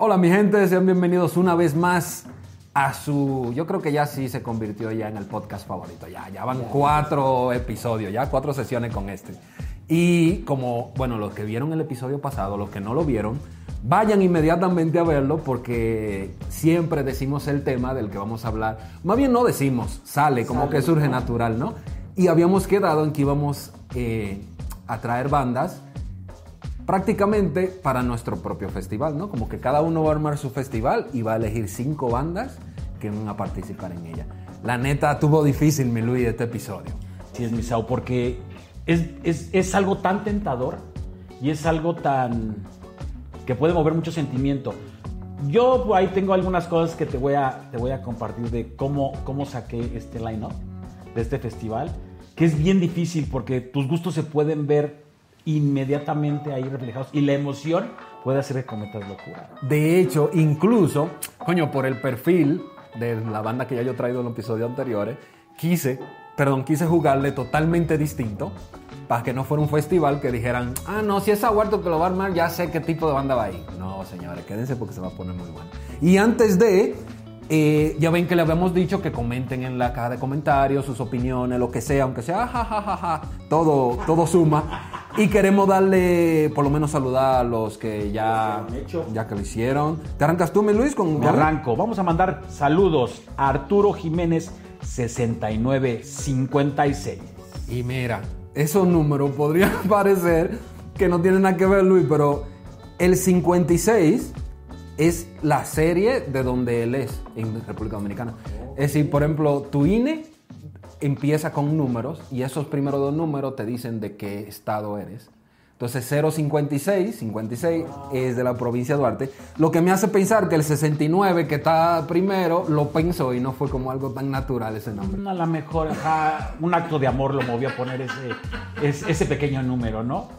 Hola mi gente, sean bienvenidos una vez más a su, yo creo que ya sí se convirtió ya en el podcast favorito, ya, ya van cuatro episodios, ya cuatro sesiones con este. Y como, bueno, los que vieron el episodio pasado, los que no lo vieron, vayan inmediatamente a verlo porque siempre decimos el tema del que vamos a hablar. Más bien no decimos, sale, como que surge natural, ¿no? Y habíamos quedado en que íbamos eh, a traer bandas prácticamente para nuestro propio festival, ¿no? Como que cada uno va a armar su festival y va a elegir cinco bandas que van a participar en ella. La neta tuvo difícil, mi Luis, este episodio. Sí, es Misao, porque es, es, es algo tan tentador y es algo tan que puede mover mucho sentimiento. Yo ahí tengo algunas cosas que te voy a, te voy a compartir de cómo, cómo saqué este line-up de este festival, que es bien difícil porque tus gustos se pueden ver inmediatamente ahí reflejados y la emoción puede hacer que cometas locura. De hecho, incluso, coño, por el perfil de la banda que ya yo he traído en los episodios anteriores, quise, perdón, quise jugarle totalmente distinto para que no fuera un festival que dijeran, ah, no, si es Aguardo que lo va a armar, ya sé qué tipo de banda va ahí. No, señores, quédense porque se va a poner muy bueno. Y antes de, eh, ya ven que le habíamos dicho que comenten en la caja de comentarios sus opiniones, lo que sea, aunque sea jajajaja, todo, todo suma. Y queremos darle, por lo menos saludar a los que ya, ya que lo hicieron. ¿Te arrancas tú, mi Luis? Con Me arranco. Vamos a mandar saludos a Arturo Jiménez 6956. Y mira, esos números podrían parecer que no tienen nada que ver, Luis, pero el 56 es la serie de donde él es en República Dominicana. Es decir, por ejemplo, tu INE empieza con números y esos primeros dos números te dicen de qué estado eres. Entonces 056, 56 es de la provincia de Duarte, lo que me hace pensar que el 69 que está primero lo pensó y no fue como algo tan natural ese nombre. A lo mejor un acto de amor lo movió a poner ese, ese, ese pequeño número, ¿no?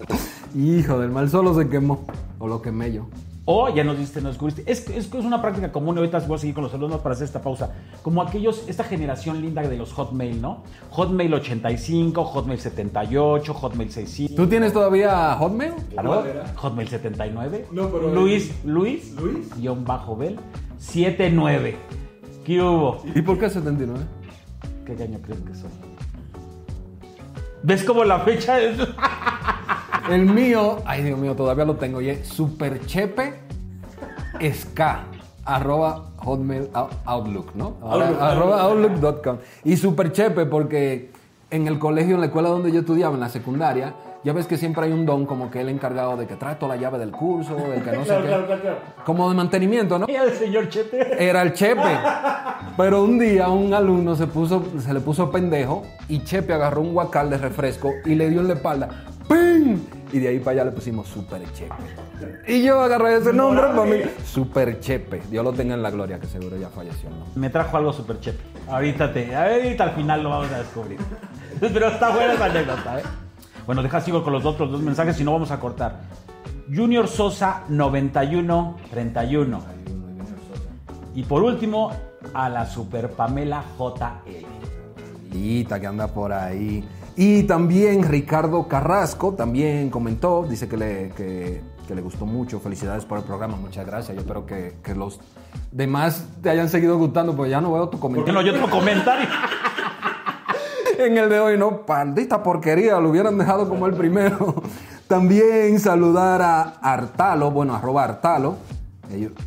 Hijo del mal solo se quemó, o lo quemé yo. O ya nos diste, nos descubriste. Es, es, es una práctica común. Ahorita voy a seguir con los alumnos para hacer esta pausa. Como aquellos, esta generación linda de los Hotmail, ¿no? Hotmail 85, Hotmail 78, Hotmail 65. ¿Tú tienes todavía Hotmail? Claro. Hotmail 79. No, pero- Luis, Luis, Luis. guion bajo Bel, 79. ¿Qué hubo? ¿Y por qué 79? ¿Qué año crees que soy? ¿Ves cómo la fecha es? El mío, ay Dios mío, todavía lo tengo. Y es superchepe sk arroba hotmail out- outlook, ¿no? Outlook, arroba Outlook. outlook.com. Y superchepe porque en el colegio, en la escuela donde yo estudiaba, en la secundaria, ya ves que siempre hay un don como que el encargado de que trae toda la llave del curso, del que no sé Claro, qué. claro, claro, claro. Como de mantenimiento, ¿no? Ella el señor Chepe. Era el Chepe. Pero un día un alumno se, puso, se le puso pendejo y Chepe agarró un guacal de refresco y le dio en la espalda. ¡Pim! Y de ahí para allá le pusimos Super Chepe. Y yo agarré ese nombre para mí. Super Chepe. Dios lo tenga en la gloria, que seguro ya falleció, ¿no? Me trajo algo super chepe. Ahorita te, ahorita al final lo vamos a descubrir. Pero está buena esa anécdota, ¿eh? Bueno, deja sigo con los otros dos mensajes y no vamos a cortar. Junior Sosa 9131. Y por último, a la Super Pamela JL. Lita que anda por ahí. Y también Ricardo Carrasco también comentó, dice que le, que, que le gustó mucho. Felicidades por el programa, muchas gracias. Yo espero que, que los demás te hayan seguido gustando, porque ya no veo tu ¿Por qué comentario. no? Yo otro comentario. En el de hoy, no, pandita porquería, lo hubieran dejado como el primero. También saludar a Artalo, bueno, arroba Artalo.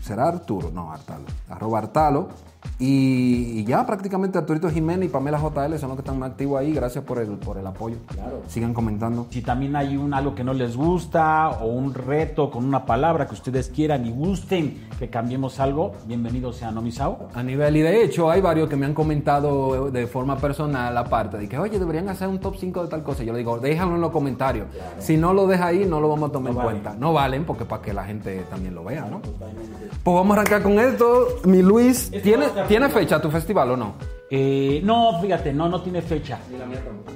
¿Será Arturo? No, Artalo. Arroba Artalo. Y, ya prácticamente Arturito Jiménez y Pamela JL son los que están más activos ahí. Gracias por el, por el apoyo. Claro. Sigan comentando. Si también hay un algo que no les gusta o un reto con una palabra que ustedes quieran y gusten que cambiemos algo, bienvenidos sean, ¿no, Misao? A nivel, y de hecho hay varios que me han comentado de forma personal aparte, de que, oye, deberían hacer un top 5 de tal cosa. Yo le digo, déjalo en los comentarios. Si no lo deja ahí, no lo vamos a tomar No en valen. cuenta. No valen porque para que la gente también lo vea, ¿no? Pues vamos a arrancar con esto. Mi Luis, ¿tiene, ¿tiene fecha tu festival o no? Eh, no, fíjate, no, no tiene fecha.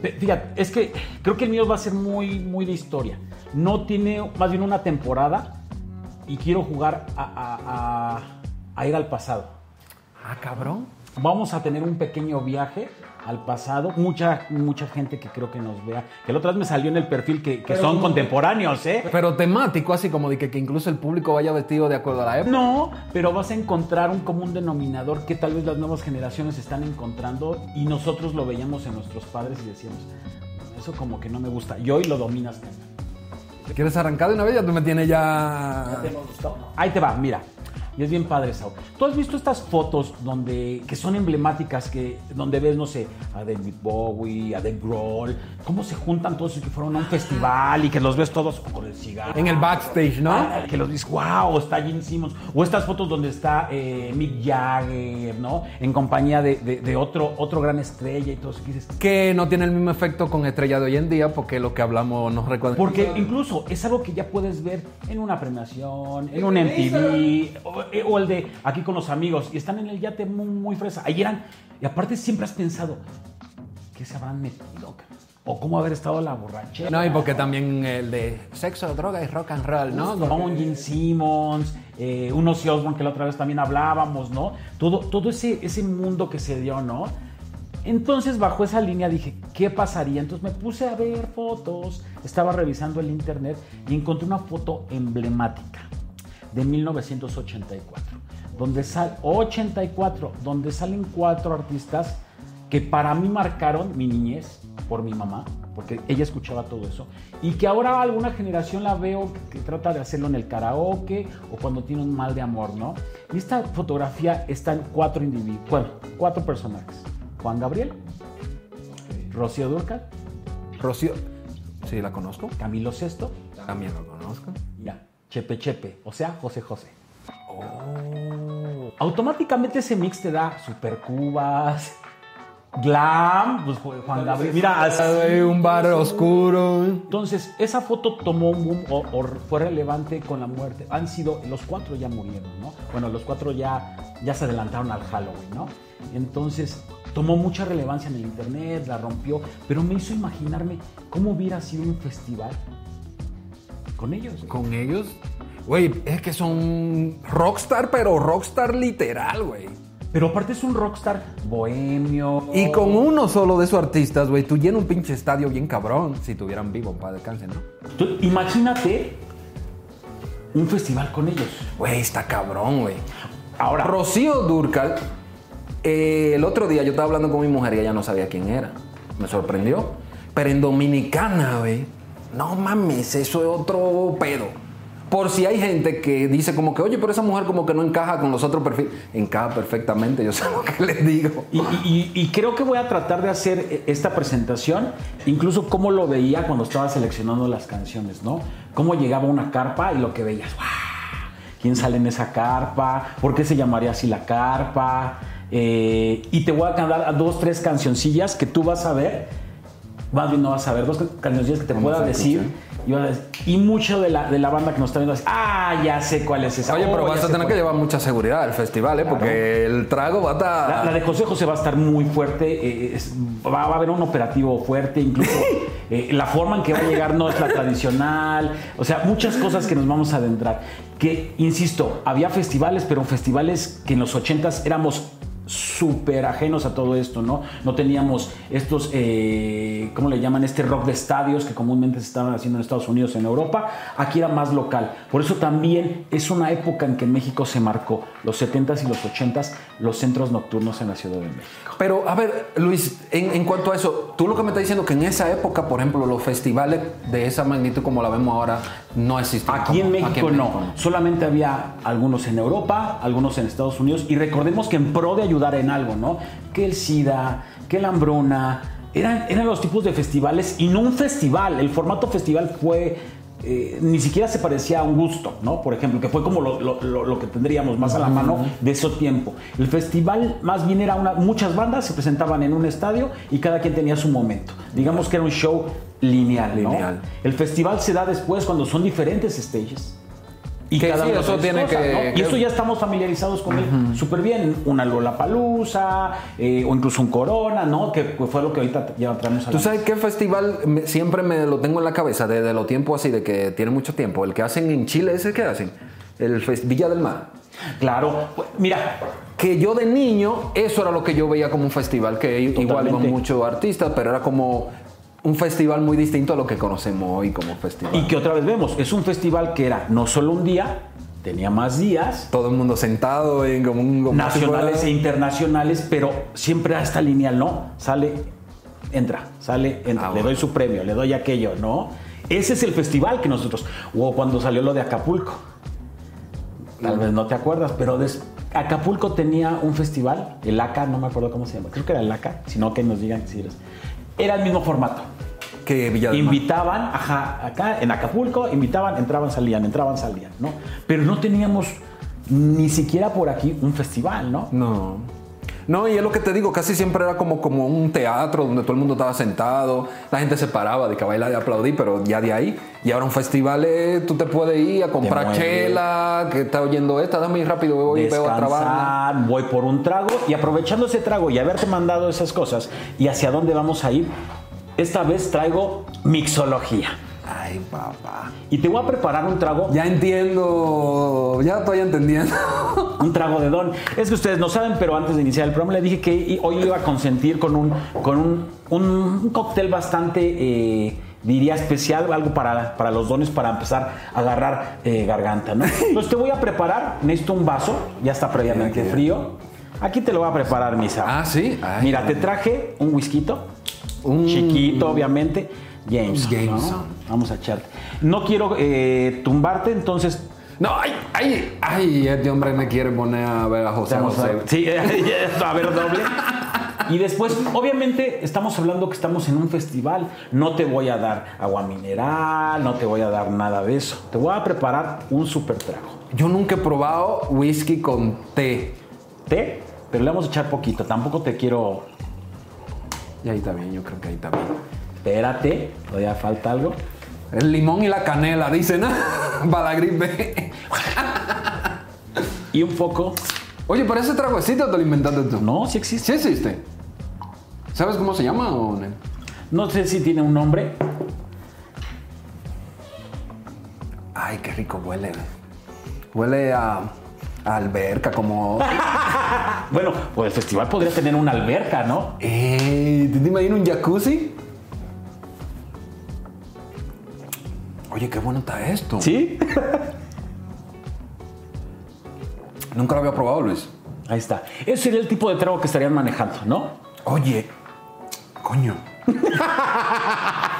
Fe- Fíjate, es que creo que el mío va a ser muy, muy de historia. No tiene más bien una temporada y quiero jugar a, a- a- a ir al pasado. Ah, cabrón. Vamos a tener un pequeño viaje al pasado. Mucha, mucha gente que creo que nos vea. Que la otra vez me salió en el perfil que, que son contemporáneos, ¿eh? Pero temático, así como de que, que incluso el público vaya vestido de acuerdo a la época. No, pero vas a encontrar un común denominador que tal vez las nuevas generaciones están encontrando y nosotros lo veíamos en nuestros padres y decíamos, eso como que no me gusta. Y hoy lo dominas también. ¿Quieres arrancar de una vez? Ya tú me tienes ya... Ahí te va, mira. Y es bien padre eso. ¿Tú has visto estas fotos donde, que son emblemáticas, que, donde ves, no sé, a David Bowie, a Dave Grohl, cómo se juntan todos y que fueron a un festival y que los ves todos con el cigarro? En el backstage, ¿no? Ah, que los ves, wow, está Gene Simmons. O estas fotos donde está eh, Mick Jagger, ¿no? En compañía de, de- de otro, otro gran estrella y todo eso. Que dices, Que no tiene el mismo efecto con estrella de hoy en día, porque lo que hablamos nos recuerda. Porque incluso es algo que ya puedes ver en una premiación, en un MTV, o, eh, o el de aquí con los amigos, y están en el yate muy, muy fresa. Ahí eran, y aparte siempre has pensado, ¿qué se habrán metido? O cómo haber estado la borrachera. No, y porque también el de sexo, droga y rock and roll, ¿no? ¿no? Un Gene Simmons, eh, un Ozzy Osbourne que la otra vez también hablábamos, ¿no? Todo, todo ese, ese mundo que se dio, ¿no? Entonces, bajo esa línea dije, ¿qué pasaría? Entonces me puse a ver fotos, estaba revisando el internet y encontré una foto emblemática de 1984, donde sal 84, donde salen cuatro artistas que para mí marcaron mi niñez por mi mamá, porque ella escuchaba todo eso, y que ahora alguna generación la veo que, trata de hacerlo en el karaoke o cuando tiene un mal de amor, ¿no? Y esta fotografía está en cuatro individuos, bueno, cuatro personajes. Juan Gabriel, Rocío Durcal, Rocío. Sí, la conozco. Camilo Sesto, También lo conozco. ya, Chepe Chepe, o sea, José José. Automáticamente ese mix te da super cubas, glam, pues Ju- Juan Gabriel. Mira, así. Un bar oscuro. Entonces, esa foto tomó un boom o, o fue relevante con la muerte. Han sido, los cuatro ya murieron, ¿no? Bueno, los cuatro ya, ya se adelantaron al Halloween, ¿no? Entonces, tomó mucha relevancia en el internet, la rompió, pero me hizo imaginarme cómo hubiera sido un festival con ellos. Con ellos. Güey, es que son rockstar, pero rockstar literal, güey. Pero aparte es un rockstar bohemio. Y con uno solo de esos artistas, güey, tú llenas un pinche estadio bien cabrón. Si tuvieran vivo, para descanse, ¿no? Tú imagínate un festival con ellos. Güey, está cabrón, güey. Ahora, Rocío Durcal, eh, el otro día yo estaba hablando con mi mujer y ella no sabía quién era. Me sorprendió. Pero en Dominicana, güey, no mames, eso es otro pedo. Por si hay gente que dice como que, oye, pero esa mujer como que no encaja con los otros perfiles. Encaja perfectamente, yo sé lo que les digo. Y, creo que voy a tratar de hacer eh, esta presentación, incluso cómo lo veía cuando estaba seleccionando las canciones, ¿no? Cómo llegaba una carpa y lo que veías, ¡guau! ¿Quién sale en esa carpa? ¿Por qué se llamaría así la carpa? Eh, y te voy a cantar a dos, tres cancioncillas que tú vas a ver, bien no vas a ver, dos cancioncillas que te pueda decir. Y, vas a decir- y mucho de la, de la banda que nos está viendo es, ah, ya sé cuál es esa. Oye, pero Oh, vas a tener que es". llevar mucha seguridad al festival, ¿eh? Porque el trago va a estar... La, la de José José va a estar muy fuerte, eh, es- va, va a haber un operativo fuerte, incluso eh, la forma en que va a llegar no es la tradicional, o sea, muchas cosas que nos vamos a adentrar. Que, insisto, había festivales, pero festivales que en los ochentas éramos súper ajenos a todo esto, ¿no? No teníamos estos, eh, ¿cómo le llaman? Este rock de estadios que comúnmente se estaban haciendo en Estados Unidos, en Europa. Aquí era más local. Por eso también es una época en que en México se marcó, los 70s y los 80s, los centros nocturnos en la Ciudad de México. Pero, a ver, Luis, en, en cuanto a eso, tú lo que me estás diciendo que en esa época, por ejemplo, los festivales de esa magnitud como la vemos ahora no existían. Aquí en como- México no. Solamente había algunos en Europa, algunos en Estados Unidos. Y recordemos que en pro de ayudar en algo, ¿no? Que el SIDA, que la hambruna. Eran, eran los tipos de festivales y no un festival. El formato festival fue. eh, ni siquiera se parecía a un gusto, ¿no? Por ejemplo, que fue como lo, lo- lo- lo que tendríamos más a la mano de ese tiempo. El festival más bien era una. Muchas bandas se presentaban en un estadio y cada quien tenía su momento. Digamos que era un show lineal, ¿no? Lineal. El festival se da después cuando son diferentes stages. Y Que cada sí, uno eso hace tiene cosas, que- ¿no? que- Y eso ya estamos familiarizados con él súper bien. Una Lollapalooza, eh, o incluso un Corona, ¿no? Que fue lo que ahorita ya traemos a ¿Tú sabes qué festival me- siempre me lo tengo en la cabeza desde los tiempos así de que tiene mucho tiempo? El que hacen en Chile, ¿ese que hacen? El Fest- Villa del Mar. Claro, pues, mira, que yo de niño, eso era lo que yo veía como un festival, que igual Totalmente. con muchos artistas, pero era como un festival muy distinto a lo que conocemos hoy como festival. Y que otra vez vemos, es un festival que era no solo un día, tenía más días, todo el mundo sentado en como un... como nacionales e internacionales, pero siempre a esta lineal, ¿no? Sale, entra, sale, entra, Ah, le bueno. doy su premio, le doy aquello, ¿no? Ese es el festival que nosotros, o cuando salió lo de Acapulco, tal vez no te acuerdas, pero Acapulco tenía un festival, el ACA, no me acuerdo cómo se llama, creo que era el ACA, si no que nos digan si eres. Era el mismo formato. que Villa del Mar. Invitaban, ajá, acá en Acapulco, invitaban, entraban, salían, entraban, salían, ¿no? Pero no teníamos ni siquiera por aquí un festival, ¿no? No. No, y es lo que te digo, casi siempre era como, como un teatro donde todo el mundo estaba sentado, la gente se paraba de que bailar y aplaudir, pero ya de ahí. Y ahora un festival es, tú te puedes ir a comprar chela, que está oyendo esta, dame rápido, voy y veo banda. Descansar, voy por un trago y aprovechando ese trago y haberte mandado esas cosas y hacia dónde vamos a ir, esta vez traigo mixología. Ay, papá. Y te voy a preparar un trago Ya entiendo, ya estoy entendiendo. un trago de don. Es que ustedes no saben, pero antes de iniciar el programa le dije que hoy iba a consentir con un, con un, un- cóctel bastante, eh, diría, especial, algo para, para los dones, para empezar a agarrar eh, garganta, ¿no? Entonces te voy a preparar, necesito un vaso, ya está previamente frío. Aquí te lo voy a preparar, Misa. Ah, ¿sí? Ay, Mira, te traje un whisky, Un- chiquito, obviamente. Jameson. ¿no? Vamos a echarte. No quiero eh, tumbarte, entonces No, ay, ay, ay, este hombre me quiere poner a ver a José Vamos José. Sí, a ver doble. Y después, obviamente, estamos hablando que estamos en un festival. No te voy a dar agua mineral, no te voy a dar nada de eso. Te voy a preparar un super trago. Yo nunca he probado whisky con té. Té, pero le vamos a echar poquito. Tampoco te quiero. Y ahí está bien, yo creo que ahí está bien. Espérate, todavía falta algo. El limón y la canela, dicen, ¿no? Para la gripe. Y un poco. Oye, ¿pero ese trago existe o te lo inventaste tú? No, sí existe. Sí existe. ¿Sabes cómo se llama o no? No sé si tiene un nombre. Ay, qué rico huele. Huele a, a alberca, como... Bueno, pues el festival podría tener una alberca, ¿no? Ey, ¿Te imaginas un jacuzzi? Oye, qué bueno está esto. ¿Sí? Nunca lo había probado, Luis. Ahí está. Ese sería el tipo de trago que estarían manejando, ¿no? Oye, coño.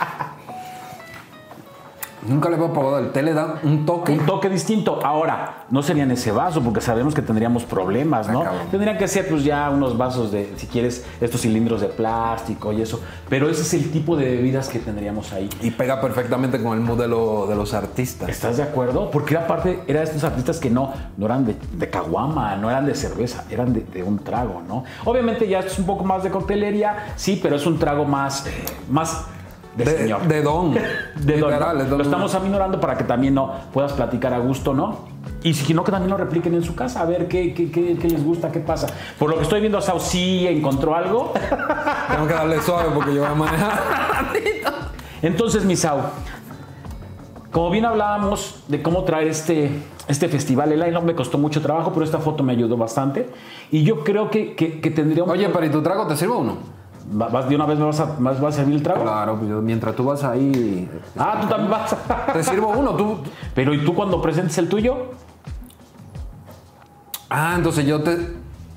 Nunca le había probado. El té le da un toque. un toque distinto. Ahora, no sería en ese vaso porque sabemos que tendríamos problemas, ¿no? Ah, cabrón. Tendrían que ser pues ya unos vasos de, si quieres, estos cilindros de plástico y eso. Pero ese es el tipo de bebidas que tendríamos ahí. Y pega perfectamente con el mood de, lo- de los artistas. ¿Estás de acuerdo? Porque aparte era de estos artistas que no, no eran de, de caguama, no eran de cerveza, eran de, de un trago, ¿no? Obviamente ya es un poco más de coctelería, sí, pero es un trago más, más de, De, señor. de don. De don. Lo estamos aminorando para que también no puedas platicar a gusto, ¿no? Y si no, que también lo repliquen en su casa, a ver qué, qué- qué- qué les gusta, qué pasa. Por lo que estoy viendo, Sao sí encontró algo. Tengo que darle suave porque yo voy a manejar. Entonces, Misao, como bien hablábamos de cómo traer este, este festival, el line me costó mucho trabajo, pero esta foto me ayudó bastante. Y yo creo que, que, que tendría un... Oye, pero ¿y tu trago te sirve o no? Vas- ¿De una vez me vas a, me vas a servir el trago? Claro, pues yo- mientras tú vas ahí. Ah, tú también vas. Te sirvo uno, tú. pero ¿y tú cuando presentes el tuyo? Ah, entonces yo te.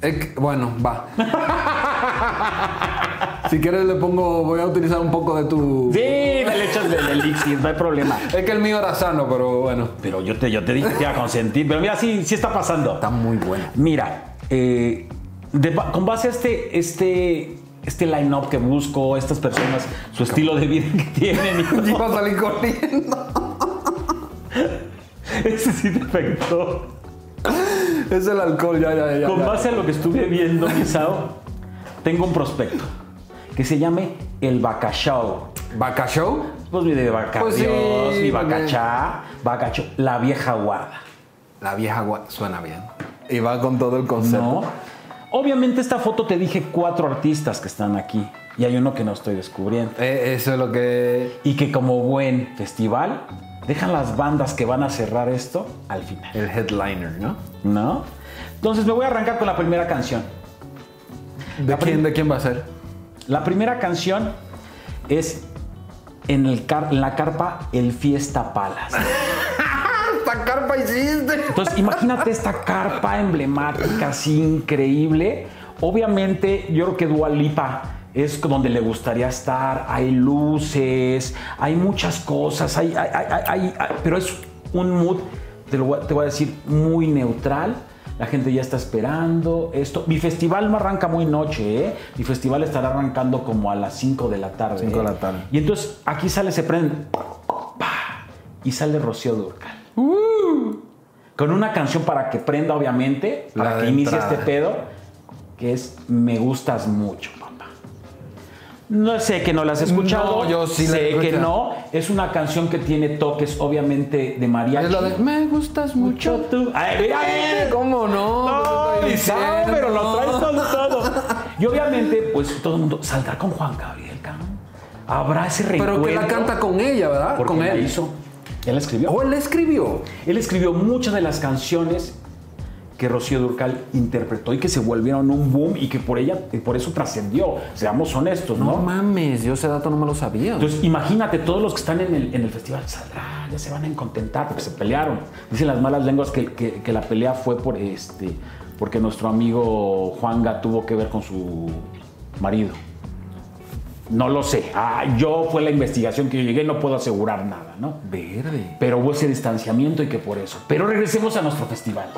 que- bueno, va. si quieres le pongo. Voy a utilizar un poco de tu. Sí, le echas del elixir, no hay problema. Es que el mío era sano, pero bueno. Pero yo te, yo te dije que iba a consentir. Pero mira, sí, sí está pasando. Está muy bueno. Mira, eh, de con base a este, este, este line-up que busco, estas personas, su estilo de vida que tienen, y Iba a salir corriendo. ese sí te afectó. Es el alcohol, ya, ya, ya. Con ya. base a lo que estuve viendo, Misao, tengo un prospecto que se llame el Bacachao. ¿Vaca Show? Pues mi de vaca Pues sí, mi bacachá, bacacho, la vieja guarda. La vieja gua- suena bien. Y va con todo el concepto. No. Obviamente esta foto te dije cuatro artistas que están aquí y hay uno que no estoy descubriendo. Eh, eso es lo que. Y que como buen festival dejan las bandas que van a cerrar esto al final. El headliner, ¿no? ¿No? Entonces me voy a arrancar con la primera canción. ¿De, quién, ¿de quién va a ser? La primera canción es en, el car- en la carpa El Fiesta Palace. Entonces, imagínate esta carpa emblemática, así increíble. Obviamente, yo creo que Dua Lipa es donde le gustaría estar. Hay luces, hay muchas cosas, hay, hay- hay- hay- hay- pero es un mood, te, lo voy a- te voy a decir, muy neutral. La gente ya está esperando esto. Mi festival no arranca muy noche, ¿eh? Mi festival estará arrancando como a las 5 de la tarde. Cinco de ¿eh? la tarde. Y entonces aquí sale, se prende. Y sale Rocío Durcal. Con una canción para que prenda, obviamente, para La que inicie entrada. este pedo, que es Me gustas mucho, papá. No sé que no la has escuchado. No, yo sí la sé que no. Es una canción que tiene toques, obviamente, de mariachi. Es la de Me gustas mucho. tú. Ay, mira, ¿Cómo no? no, ¿Qué ni sabe, pero lo traes todo. Y obviamente, pues todo el mundo saldrá con Juan Gabriel, cabrón. Habrá ese reencuentro. Pero que la canta con ella, ¿verdad? porque con la él. hizo. Él escribió. ¿O él la escribió? Él escribió muchas de las canciones que Rocío Durcal interpretó y que se volvieron un boom y que por ella, y por eso trascendió. Seamos honestos, No, ¿no? mames, yo ese dato no me lo sabía. Entonces, imagínate, todos los que están en el, en el festival saldrá, ya se van a contentar porque se pelearon. Dicen las malas lenguas que, que- que la pelea fue por este, porque nuestro amigo Juanga tuvo que ver con su marido. No lo sé. Ah, yo fue la investigación que yo llegué, no puedo asegurar nada, ¿no? Verde. Pero hubo ese distanciamiento y que por eso. Pero regresemos a nuestro festival.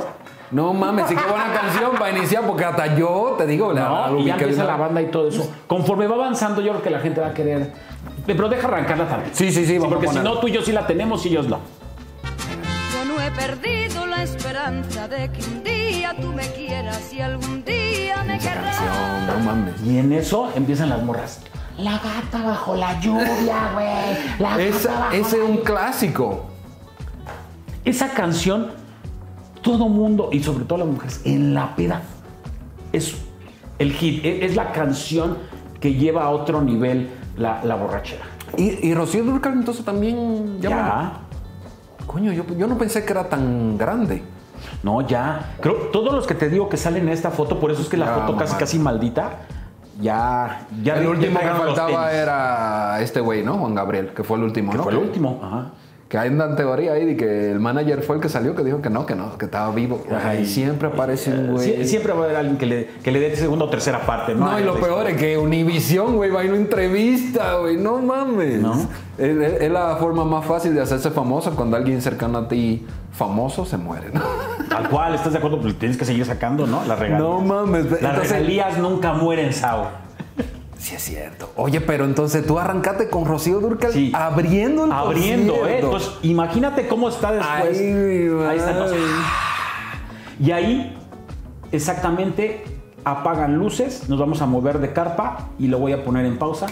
No mames, sí qué buena canción para iniciar, porque hasta yo te digo, la, ¿no? la Y ya empieza la banda y todo eso. Conforme va avanzando, yo creo que la gente va a querer. Pero deja arrancarla también. Sí, sí, sí, vamos porque a si no, tú y yo sí la tenemos y ellos no. Yo no he perdido la esperanza de que un día tú me quieras y algún día me querrás. Canción, no mames. Y en eso empiezan las morras. La gata bajo la lluvia, güey. La gata Esa- bajo ese es un clásico. Esa canción, todo mundo, y sobre todo las mujeres, en la peda, es el hit. e- Es la canción que lleva a otro nivel la, la borrachera. Y, y Rocío Durcal entonces también Ya. Coño, yo, yo no pensé que era tan grande. No, ya. Creo todos los que te digo que salen en esta foto, por eso es que la Ya, foto casi casi maldita. Ya, ya el último que faltaba era este güey, ¿no? Juan Gabriel, que fue el último, Que ¿no? fue el último. Ajá. Que hay una teoría ahí de que el manager fue el que salió que dijo que no, que no, que estaba vivo. Ay, Ay, siempre aparece un güey. Sie- siempre va a haber alguien que le, que le dé segunda o tercera parte, ¿no? No, y lo peor es que Univision, güey, va a ir a una entrevista, güey. No mames. ¿No? Es, es- es la forma más fácil de hacerse famoso cuando alguien cercano a ti famoso se muere, ¿no? Tal cual, ¿estás de acuerdo? Pues tienes que seguir sacando, ¿no? Las regalías. No mames. Las Entonces, regalías nunca mueren, Sao. sí es cierto. Oye, pero entonces tú arrancaste con Rocío Durcal Sí. abriendo el Abriendo, ¿eh? Entonces, imagínate cómo está después. Ay, Ahí está, entonces. Y ahí, exactamente, apagan luces, nos vamos a mover de carpa y lo voy a poner en pausa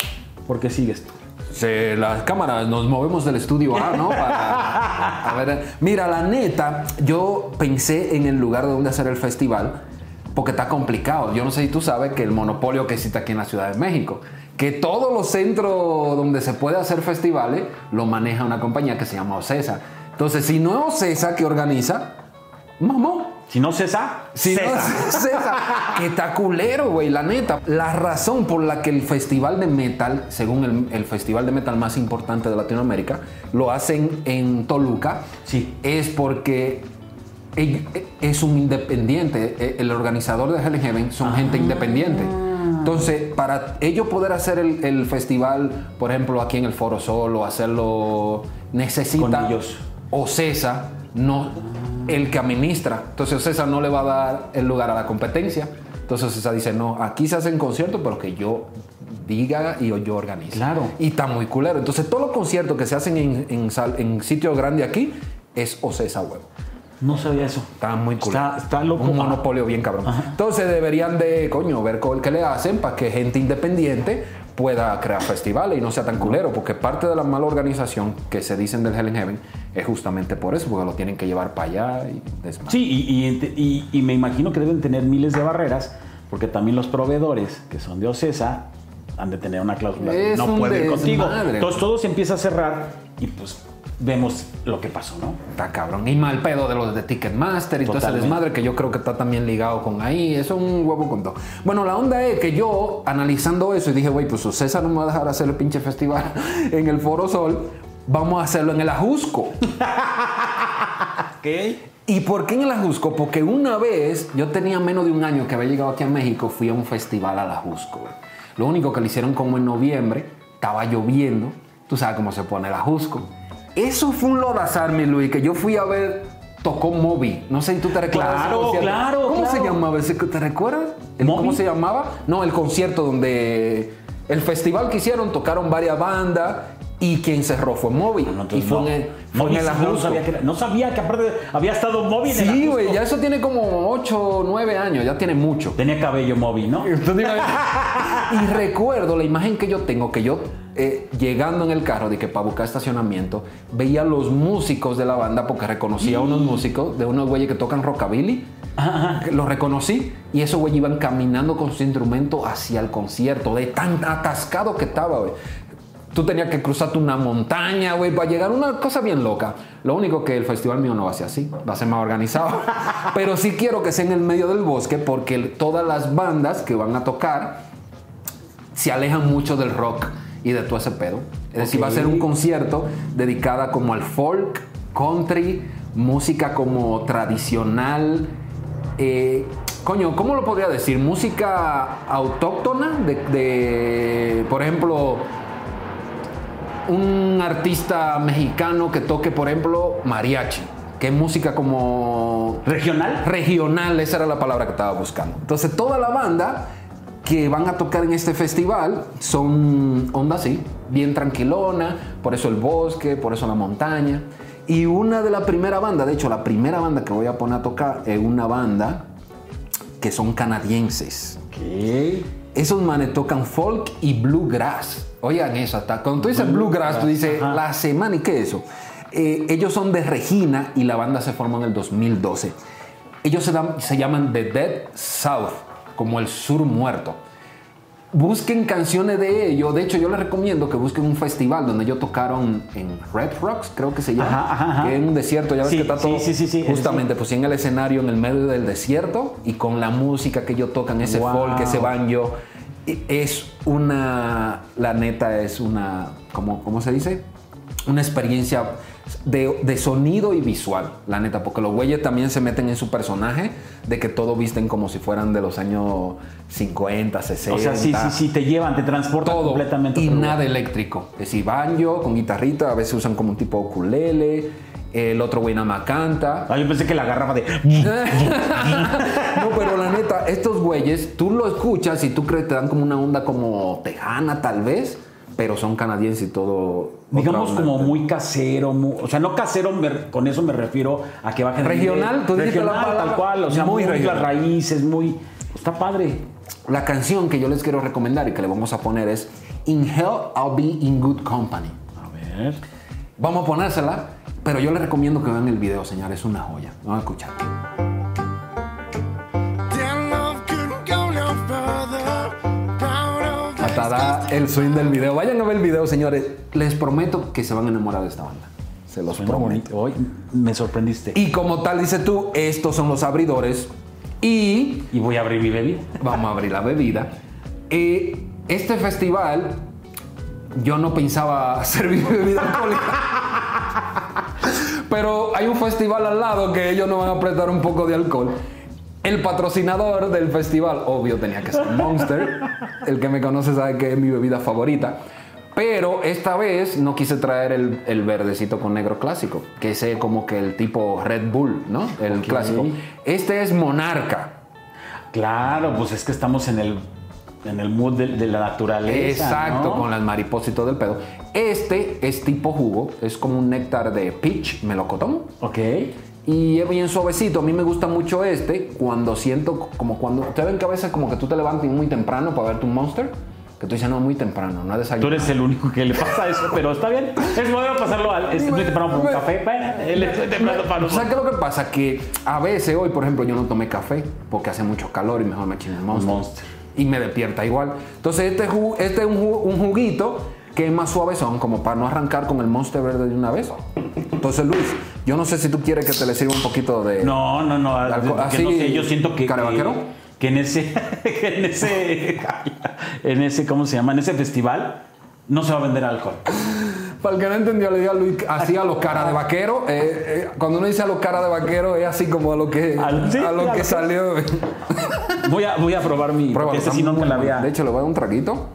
porque sigues tú. Se, las cámaras, nos movemos del estudio A, ¿no? Para- mira, la neta, yo pensé en el lugar donde hacer el festival porque está complicado. Yo no sé si tú sabes que el monopolio que existe aquí en la Ciudad de México, que todos los centros donde se puede hacer festivales lo maneja una compañía que se llama Ocesa. Entonces, si no es Ocesa que organiza, mamón. Si no cesa, Si no, cesa. César, que está culero, güey, la neta. La razón por la que el festival de metal, según el, el festival de metal más importante de Latinoamérica, lo hacen en Toluca, Sí. es porque ell- es un independiente. E- El organizador de Hell in Heaven son gente Ah. independiente. Entonces, para ellos poder hacer el, el festival, por ejemplo, aquí en el Foro Sol o hacerlo, necesita Con ellos. Ocesa, no el que administra. Entonces Ocesa no le va a dar el lugar a la competencia. Entonces Ocesa dice, no, aquí se hacen conciertos, pero que yo diga y yo organice. Claro. Y está muy culero. Entonces todos los conciertos que se hacen en, en, en sitios grandes aquí es Ocesa huevo. No sabía eso. Está muy cool. Está, está loco. Un monopolio bien cabrón. Entonces deberían de, coño, ver que le hacen para que gente independiente pueda crear festivales y no sea tan culero, porque parte de la mala organización que se dicen del Hell in Heaven es justamente por eso, porque lo tienen que llevar para allá y. Sí, y, y- y- y me imagino que deben tener miles de barreras, porque también los proveedores, que son de Ocesa, han de tener una cláusula. de Es no un puede ir contigo. Entonces todo se empieza a cerrar y pues vemos lo que pasó, ¿no? Está cabrón. Y mal pedo de los de Ticketmaster y todo ese desmadre que yo creo que está también ligado con ahí. Eso es un huevo con todo. Bueno, la onda es que yo, analizando eso, y dije, güey, pues César no me va a dejar hacer el pinche festival en el Foro Sol. Vamos a hacerlo en el Ajusco. ¿Qué? ¿Y por qué en el Ajusco? Porque una vez, yo tenía menos de un año que había llegado aquí a México, fui a un festival al Ajusco. güey. Lo único que lo hicieron como en noviembre, estaba lloviendo, tú sabes cómo se pone el Ajusco. Eso fue un lodazar, mi Luis, que yo fui a ver, tocó Moby. No sé si tú te recuerdas. Claro, claro, ¿Cómo se llamaba ese? ¿Te recuerdas? El- ¿Cómo se llamaba? No, el concierto donde... El festival que hicieron, tocaron varias bandas y quien cerró fue Moby. No, y entonces fue no. en el, fue Moby en el sí, no, sabía que era- no sabía que aparte había estado móvil en el Sí, güey, ya eso tiene como 8 o 9 años, ya tiene mucho. Tenía cabello móvil, ¿no? y recuerdo la imagen que yo tengo, que yo eh, llegando en el carro de que para buscar estacionamiento, veía a los músicos de la banda porque reconocía a unos músicos, de unos güeyes que tocan rockabilly. que Los reconocí y esos güeyes iban caminando con su instrumento hacia el concierto, de tan atascado que estaba, güey. Tú tenías que cruzarte una montaña, güey, para llegar a una cosa bien loca. Lo único que el festival mío no va a ser así, va a ser más organizado. Pero sí quiero que sea en el medio del bosque porque todas las bandas que van a tocar se alejan mucho del rock y de todo ese pedo. Es decir, va a ser un concierto dedicada como al folk, country, música como tradicional. eh, coño, ¿cómo lo podría decir? Música autóctona de, de, por ejemplo, un artista mexicano que toque, por ejemplo, mariachi, que es música como ¿Regional? regional, esa era la palabra que estaba buscando. Entonces, toda la banda que van a tocar en este festival son onda así, bien tranquilona, por eso el bosque, por eso la montaña. Y una de la primera banda, de hecho, la primera banda que voy a poner a tocar es una banda que son canadienses. ¿Qué? Esos manes tocan folk y bluegrass. Oigan eso, hasta cuando tú dices bluegrass, tú dices Ajá. la semana y qué es eso. Eh, ellos son de Regina y la banda se formó en el 2012. Ellos se, dan- se llaman The Dead South, como el sur muerto. Busquen canciones de ellos. De hecho, yo les recomiendo que busquen un festival donde ellos tocaron en Red Rocks, creo que se llama. Ajá, ajá, ajá. Que es un desierto, ya ves Sí, que está todo. sí, sí, sí, Justamente, pues en el escenario en el medio del desierto y con la música que ellos tocan, ese Wow. folk, ese banjo. Es una. La neta es una. ¿Cómo, cómo se dice? Una experiencia de, de sonido y visual, la neta, porque los güeyes también se meten en su personaje de que todo visten como si fueran de los años 50, 60. O sea, sí, sí, sí, te llevan, te transportan Todo completamente. y lugar. nada eléctrico. Es decir, banjo con guitarrita, a veces usan como un tipo ukulele, el otro güey nada más canta. Ah, yo pensé que la agarraba de. no, pero la neta, estos güeyes, tú lo escuchas y tú crees que te dan como una onda como tejana tal vez, pero son canadienses y todo. Digamos como muy casero, o sea, no casero, me- con eso me refiero a que bajen Regional, tú dijiste regional, la palabra. tal cual, o sea, Muy muy, las raíces, muy, está padre. La canción que yo les quiero recomendar y que le vamos a poner es In Hell I'll Be in Good Company. A ver. Vamos a ponérsela, pero yo les recomiendo que vean el video, señores, es una joya. Vamos a escuchar. Da el swing del video. Vayan a ver el video, señores. Les prometo que se van a enamorar de esta banda. Se los Suena prometo. Hoy me sorprendiste. Y como tal, dice tú, estos son los abridores. Y Y voy a abrir mi bebida. vamos a abrir la bebida. Eh, este festival, yo no pensaba servir bebida alcohólica. Pero hay un festival al lado que ellos nos van a prestar un poco de alcohol. El patrocinador del festival, obvio, tenía que ser Monster. El que me conoce sabe que es mi bebida favorita. Pero esta vez no quise traer el, el verdecito con negro clásico, que es como que el tipo Red Bull, ¿no? El clásico. Este es Monarca. Claro, pues es que estamos en el, en el mood de, de la naturaleza. Exacto, ¿no? con las mariposas y todo el pedo. Este es tipo jugo, es como un néctar de peach, melocotón. Ok. Y es bien suavecito. A mí me gusta mucho este cuando siento como cuando. Ustedes ven que a veces como que tú te levantas muy temprano para ver tu monster. Que tú dices, no, muy temprano, no es Tú desayuno. eres el único que le pasa eso, pero está bien. Es bueno pasarlo al. Es muy temprano por un café. Él es temprano para ¿Sabes nosotros. qué es lo que pasa? Que a veces hoy, por ejemplo, yo no tomé café porque hace mucho calor y mejor me chingo un monster. Monster. Y me despierta igual. Entonces, este, este es un, un juguito que más suavezón, como para no arrancar con el Monster Verde de una vez. Entonces, Luis, yo no sé si tú quieres que te le sirva un poquito de... No, no, no. Porque así, no sé, yo siento que. ¿Carevaquero? Que, que en ese. que en ese. En ese, ¿cómo se llama? En ese festival no se va a vender alcohol. Para el que no entendió, le digo a Luis así a los cara de vaquero. eh, eh, cuando uno dice a los cara de vaquero, es así como a lo que, sí, a lo que salió. Voy a, voy a probar mi. Porque ese sí no me la había. De hecho, le voy a dar un traguito.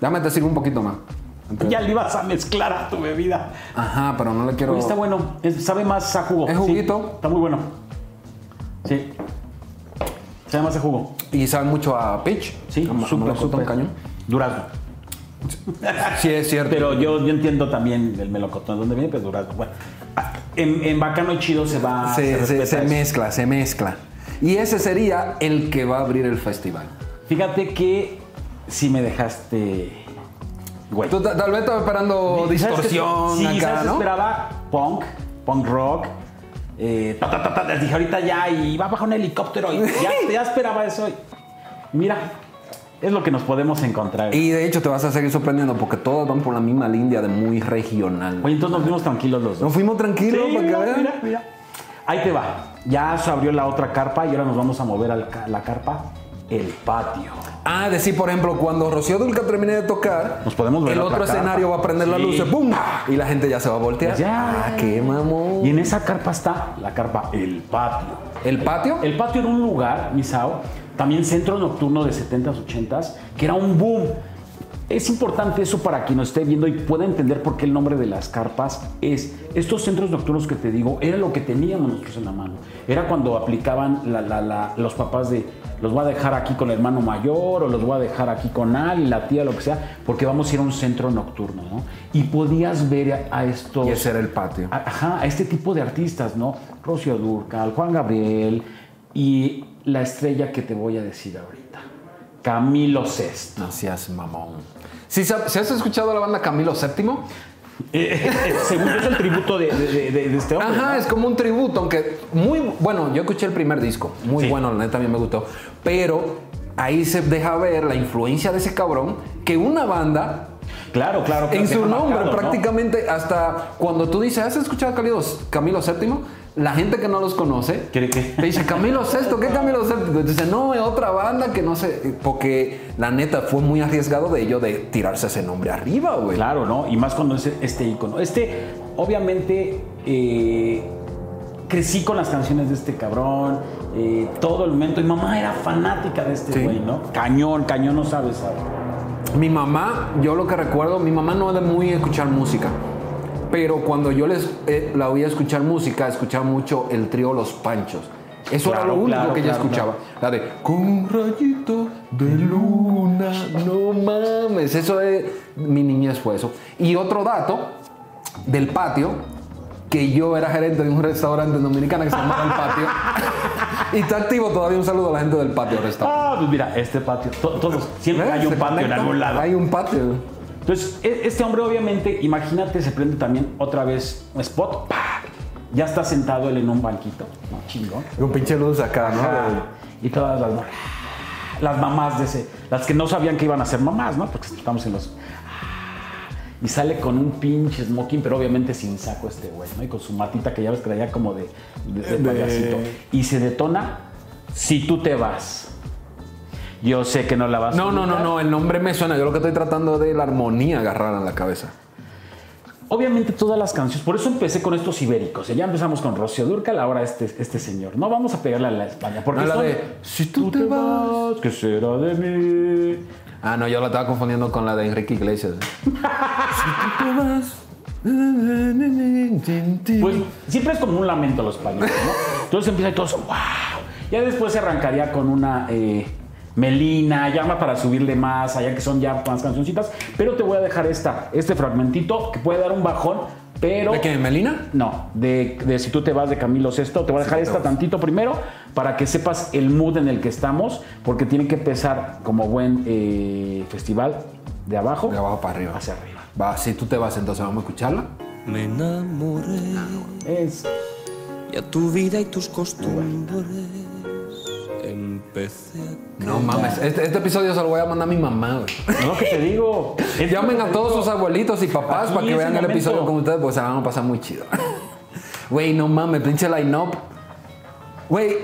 Déjame te sirvo un poquito más. Entonces- Ya le ibas a mezclar a tu bebida. Ajá, pero no le quiero. Oye, está bueno. Es- sabe más a jugo. ¿Es Sí, juguito? está muy bueno. Sí. Sabe más a jugo. Y sabe mucho a Peach. Sí, A- a súper, cañón. Durazno. Sí, es cierto. Pero yo, yo entiendo también el melocotón. ¿Dónde viene? Pues durazno. Bueno, ah, en, en Bacano y Chido se va. se, se- se eso. mezcla, se mezcla. Y ese sería el que va a abrir el festival. Fíjate que si me dejaste. Güey. Tú tal vez estaba esperando distorsión sí, acá. ¿no? Esperaba punk, punk rock. eh, ta, ta, ta, ta, les dije ahorita ya y va bajo un helicóptero y ya, ya esperaba eso. y mira, es lo que nos podemos encontrar. Y de hecho te vas a seguir sorprendiendo porque todos van por la misma línea de muy regional. Oye, entonces nos vimos tranquilos los dos. Nos fuimos tranquilos Sí, para que vean. mira, mira. Ahí te va. Ya se abrió la otra carpa y ahora nos vamos a mover a la carpa, el patio. Ah, decir, por ejemplo, cuando Rocío Dulca termine de tocar, Nos podemos ver el otro carpa. escenario va a prender las Sí. luces, ¡pum! Y la gente ya se va a voltear. Ya. Ah, qué mamón. Y en esa carpa está la carpa, el patio. ¿El patio? El patio era un lugar, Misao, también centro nocturno de 70s, 80s, que era un boom. Es importante eso para quien nos esté viendo y pueda entender por qué el nombre de las carpas es. Estos centros nocturnos que te digo, era lo que teníamos nosotros en la mano. Era cuando aplicaban la- la- la- los papás de los voy a dejar aquí con el hermano mayor o los voy a dejar aquí con Ali, la tía, lo que sea, porque vamos a ir a un centro nocturno, ¿no? Y podías ver a, a estos. Y ese era el patio. A- Ajá, a este tipo de artistas, ¿no? Rocío Durcal, Juan Gabriel y la estrella que te voy a decir ahorita, Camilo Sesto. No seas mamón. ¿Sí, sa- ¿sí has escuchado la banda Camilo VII? Eh, según yo es el tributo de, de- de- de este hombre. Ajá, ¿no? es como un tributo, aunque muy bueno. Yo escuché el primer disco, muy Sí. bueno, la neta a mí me gustó. Pero ahí se deja ver la influencia de ese cabrón que una banda Claro, claro. claro, en su nombre marcado, ¿no? prácticamente hasta cuando tú dices, ¿has escuchado a Camilo, Camilo VII? La gente que no los conoce ¿Quiere que? te dice, Camilo VI, ¿qué Camilo VII? Dice, no, es otra banda que no sé, porque la neta fue muy arriesgado de ello de tirarse ese nombre arriba, güey. Claro, ¿no? Y más cuando es este icono. Este, obviamente, eh, crecí con las canciones de este cabrón, eh, todo el momento. Y mamá era fanática de este Sí. güey, ¿no? Cañón, cañón, no sabes, ¿sabes? Mi mamá, yo lo que recuerdo, mi mamá no de muy escuchar música. Pero cuando yo les eh, la oía escuchar música, escuchaba mucho el trío Los Panchos. Eso era lo único claro, que ella claro, escuchaba. La de Con un rayito de luna, no mames. Eso es. Mi niñez fue eso. Y otro dato del patio, que yo era gerente de un restaurante dominicano que se llamaba El Patio. y está activo todavía. Un saludo a la gente del patio restaurante. Ah, pues mira, este patio, to- todos, siempre ¿Ves? hay un Se patio en algún lado. Hay un patio. Entonces, e- este hombre obviamente, imagínate, se prende también otra vez un spot, ¡pac! ya está sentado él en un banquito, no, chingón. Y un pinche luz acá, ¿no? Ajá. Y todas las, las mamás de ese, las que no sabían que iban a ser mamás, ¿no? Porque estamos en los... Y sale con un pinche smoking, pero obviamente sin saco este güey, ¿no? Y con su matita que ya ves que traía como de, de, de De- payasito. Y se detona si tú te vas. Yo sé que no la vas a No, no, no, no, el nombre me suena. Yo lo que estoy tratando de la armonía agarrar en la cabeza. Obviamente todas las canciones, por eso empecé con estos ibéricos. Ya empezamos con Rocío Durcal, ahora este, este señor. No vamos a pegarle a la España, porque No, la son- de, "Si tú te vas". ¿qué será de mí? Ah, no, yo la estaba confundiendo con la de Enrique Iglesias. si tú te vas. Pues siempre es como un lamento los españoles, ¿no? Entonces empieza y todos, wow. Ya después se arrancaría con una eh, Melina, llama para subirle más, allá que son ya más cancioncitas. Pero te voy a dejar esta, este fragmentito que puede dar un bajón, pero. ¿De qué? ¿Melina? No, de, de Si tú te vas de Camilo Sesto, te voy a dejar esta tantito primero para que sepas el mood en el que estamos, porque tiene que empezar como buen eh, festival de abajo, De abajo para arriba. hacia arriba. Va, si tú te vas, entonces vamos a escucharla. Me enamoré Es y a tu vida y tus costumbres empecé a No mames, este, este episodio se lo voy a mandar a mi mamá, güey. Es lo que te digo. Llamen a todos sus abuelitos y papás Aquí para que vean el el episodio con ustedes, porque se la van a pasar muy chido. Güey, no mames, pinche line-up. Güey,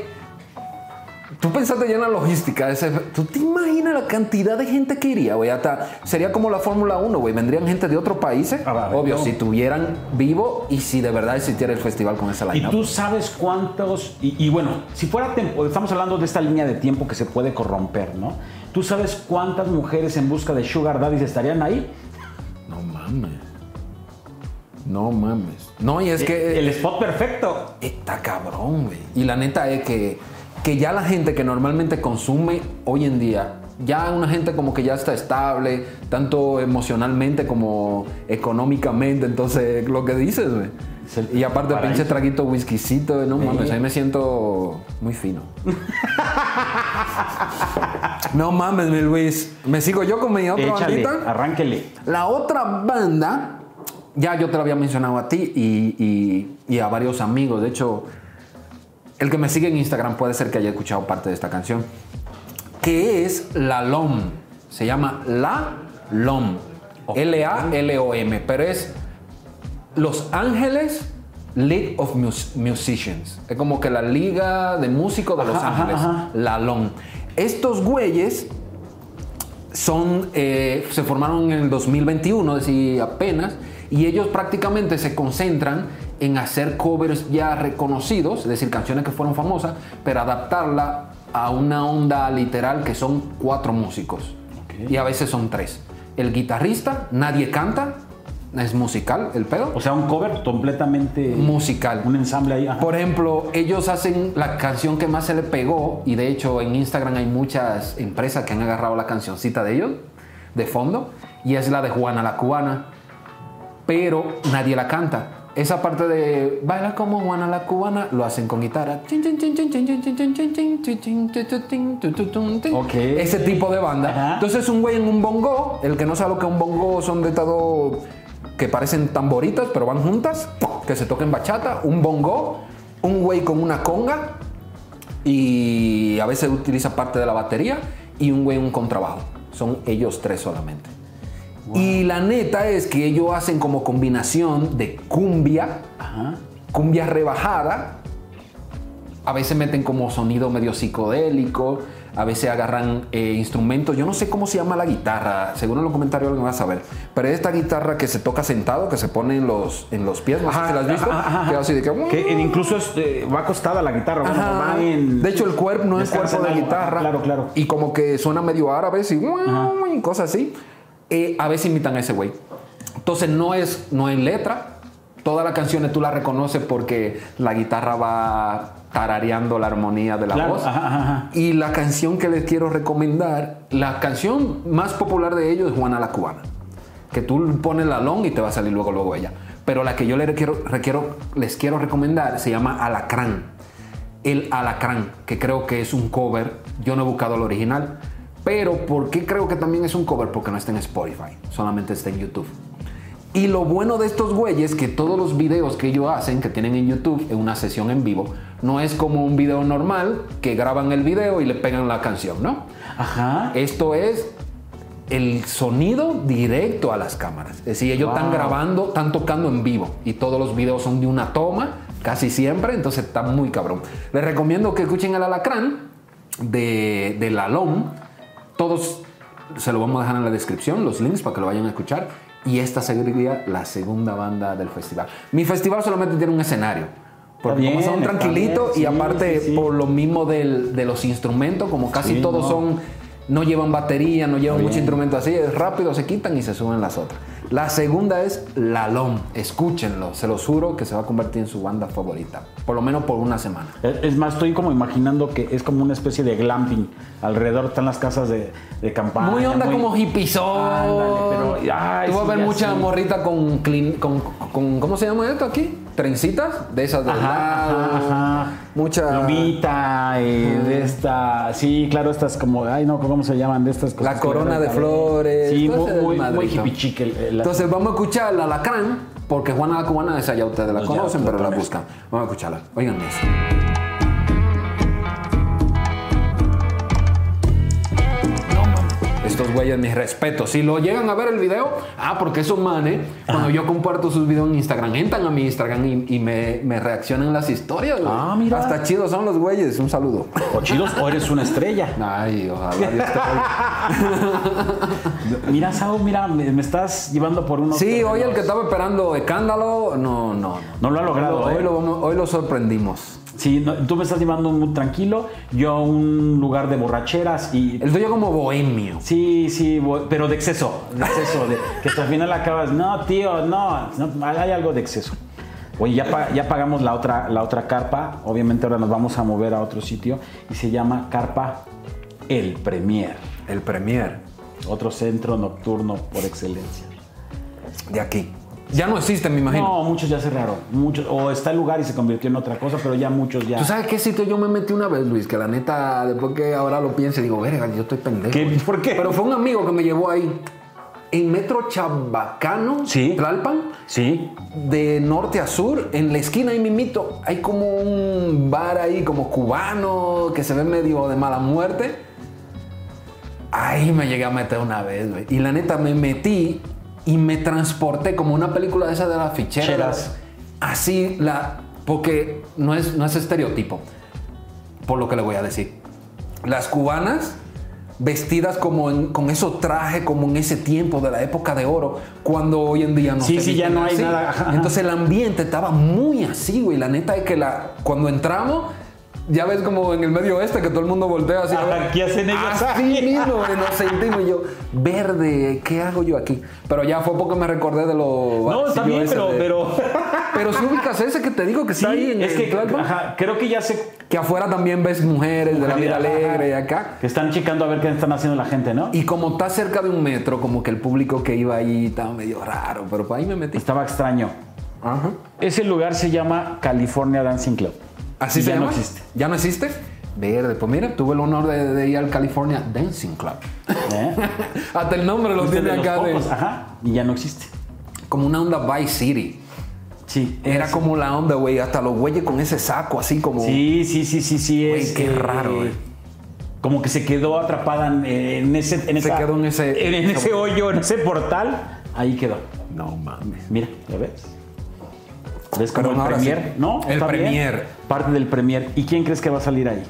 tú pensaste ya en la logística. ese- ¿Tú te imaginas la cantidad de gente que iría, güey? Hasta sería como la Fórmula 1, güey. Vendrían gente de otros países, Ah, va, obvio, no. si tuvieran vivo y si de verdad existiera el festival con ese Y line-up. tú sabes cuántos, y, y bueno, si fuera tiempo, estamos hablando de esta línea de tiempo que se puede corromper, ¿no? ¿Tú sabes cuántas mujeres en busca de Sugar Daddies estarían ahí? No mames. No mames. No, y es que... El spot perfecto. Está cabrón, güey. Y la neta es que, que ya la gente que normalmente consume hoy en día, ya una gente como que ya está estable, tanto emocionalmente como económicamente. Entonces, lo que dices, güey. Y aparte, pinche traguito whiskycito, no mames, ahí me siento muy fino. no mames, mi Luis. ¿Me sigo yo con mi otra Échale, bandita? arránquele. La otra banda, ya yo te la había mencionado a ti y, y- y a varios amigos. De hecho, el que me sigue en Instagram puede ser que haya escuchado parte de esta canción. Que es La LOM. Se llama La LOM. L-A-L-O-M. Pero es Los Ángeles League of Mus- Musicians. Es como que la liga de músicos de Los ajá, Ángeles. ajá. La LOM. Estos güeyes son, eh, se formaron en el 2021, es decir, apenas, y ellos prácticamente se concentran en hacer covers ya reconocidos, es decir, canciones que fueron famosas, pero adaptarla a una onda literal que son cuatro músicos, y a veces son tres. El guitarrista, nadie canta, es musical el pedo. O sea, un cover completamente. Musical. Un ensamble ahí. ajá. Por ejemplo, ellos hacen la canción que más se le pegó y de hecho en Instagram hay muchas empresas que han agarrado la cancioncita de ellos de fondo y es la de Juana la cubana, pero nadie la canta. Esa parte de baila como Juana la cubana lo hacen con guitarra. Ok. Ese tipo de banda. Ajá. Entonces es un güey en un bongo. El que no sabe lo que es un bongo son de todo que parecen tamboritas, pero van juntas, que se toquen bachata, un bongo, un güey con una conga y a veces utiliza parte de la batería y un güey un contrabajo. Son ellos tres solamente. Y la neta es que ellos hacen como combinación de cumbia, Ajá. cumbia rebajada. A veces meten como sonido medio psicodélico. A veces agarran eh, instrumentos. Yo no sé cómo se llama la guitarra. Según en los comentarios lo vas a ver. Pero esta guitarra que se toca sentado, que se pone en los, en los pies. No sé si la has visto. Ajá, ajá, ajá. Que así de que... Que eh, incluso es, eh, va acostada la guitarra. bueno, Ajá. va en- De hecho, el cuerpo no es cuerpo de guitarra. Claro, claro. Y como que suena medio árabe, y, Ajá. y cosas así. Eh, a veces imitan a ese güey. Entonces no es, no hay letra. Todas las canciones tú las reconoces porque la guitarra va tarareando la armonía de la Claro, voz. ajá, ajá. Y la canción que les quiero recomendar, la canción más popular de ellos es Juana la Cubana. Que tú pones la long y te va a salir luego, luego ella. Pero la que yo les quiero, requiero- les quiero recomendar se llama Alacrán. El Alacrán, que creo que es un cover. Yo no he buscado el original. Pero ¿por qué creo que también es un cover? Porque no está en Spotify, solamente está en YouTube. Y lo bueno de estos güeyes que todos los videos que ellos hacen, que tienen en YouTube, en una sesión en vivo, no es como un video normal que graban el video y le pegan la canción, ¿no? Ajá. Esto es el sonido directo a las cámaras. Es decir, ellos están grabando, están tocando en vivo y todos los videos son de una toma, casi siempre, entonces está muy cabrón. Les recomiendo que escuchen el alacrán de, de la LOM. Todos se lo vamos a dejar en la descripción, los links para que lo vayan a escuchar. Y esta sería la segunda banda del festival. Mi festival solamente tiene un escenario. Porque como son tranquilitos y aparte sí, sí. por lo mismo del- de los instrumentos, como casi todos no. son, no llevan batería, no llevan mucho instrumento así, es rápido, se quitan y se suben las otras. La segunda es La LOM, escúchenlo, se los juro que se va a convertir en su banda favorita, por lo menos por una semana. Es más, estoy como imaginando que es como una especie de glamping. Alrededor están las casas de, de campaña. muy onda como hippizón. Ándale, pero, ay, sí, a ver mucha morrita con, clean- con, con- ¿cómo se llama esto aquí? Trencitas, de esas de Ajá, lado, ajá, ajá. Mucha... Lomita, eh, de esta. Sí, claro, estas como. Ay, no, ¿cómo se llaman? De estas cosas. La corona de flores, Sí, muy, muy, el, Entonces vamos a escuchar la Alacrán, porque Juana la Cubana, esa ya ustedes la ya, conocen, pero la buscan. Vamos a escucharla. Oigan eso. Güeyes, mis respetos. Si lo llegan a ver el video, ah, porque esos manes, cuando yo comparto sus videos en Instagram, entran a mi Instagram y, y me, me reaccionan las historias, güey. Ah, mira. Hasta chidos son los güeyes. Un saludo. O chidos o eres una estrella. Ay, ojalá Dios te Mira, Sao, mira, me, me estás llevando por unos. Sí, hoy el que estaba esperando escándalo, no, no. No lo ha logrado, Hoy, ¿eh? lo, vamos- hoy lo sorprendimos. Sí, no, tú me estás llevando muy tranquilo, yo a un lugar de borracheras y. El tuyo como bohemio. Sí, sí, bo- pero de exceso, de exceso, de, que hasta al final acabas, no, tío, no, no, hay algo de exceso. Oye, ya, pa- ya pagamos la otra, la otra carpa, obviamente ahora nos vamos a mover a otro sitio y se llama Carpa El Premier, El premier otro centro nocturno por excelencia. de aquí. Ya no existe, me imagino. No, muchos ya cerraron, muchos, o está el lugar y se convirtió en otra cosa, pero ya muchos ya. ¿Tú sabes qué sitio yo me metí una vez, Luis? Que la neta, después que ahora lo pienso, digo, verga, yo estoy pendejo. ¿Qué? ¿Por qué? Pero fue un amigo que me llevó ahí. En Metro Chabacano, Sí. Tlalpan, Sí, de norte a sur, en la esquina ahí mimito, hay como un bar ahí como cubano que se ve medio de mala muerte. Ahí me llegué a meter una vez, güey. Y la neta me metí y me transporté como una película de esa de las ficheras. Cheras. Así, la, porque no es, no es estereotipo, por lo que le voy a decir. Las cubanas vestidas como en- con esos trajes como en ese tiempo de la época de oro, cuando hoy en día no Sí, se sí, ya no hay así. nada. Entonces el ambiente estaba muy así, güey. La neta es que la, cuando entramos, ya ves como en el medio oeste que todo el mundo voltea así. Ajá, ¿qué hacen ellos Así mismo, sentimos y yo, verde, ¿qué hago yo aquí? Pero ya fue porque me recordé de lo... no, está bien, pero, de- pero Pero si ubicas ese que te digo que está ahí en es el que ajá, creo que ya sé que afuera también ves mujeres de la vida alegre y acá. Que están checando a ver qué están haciendo la gente, ¿no? Y como está cerca de un metro, como que el público que iba ahí estaba medio raro, pero por ahí me metí. Estaba extraño. Ajá. Ese lugar se llama California Dancing Club. ¿Así se ya llama? no existe. ¿Ya no existe? Verde, pues mira, tuve el honor de, de ir al California Dancing Club. ¿eh? Hasta el nombre lo Fuiste tiene de los acá de, pocos, Ajá, y ya no existe. como una onda Vice City. Sí. Era es- como la onda, güey, hasta los güeyes con ese saco así como... Sí, sí, sí, sí, sí. Güey, es, qué raro, eh. Como que se quedó atrapada en, en ese, en Se esa- quedó en ese- en, ese hoyo, en ese portal. Ahí quedó. No mames. Mira, ¿ya ves? ¿Ves como Pero el premier? sí. ¿No? El premier. Parte del premier. ¿Y quién crees que va a salir ahí?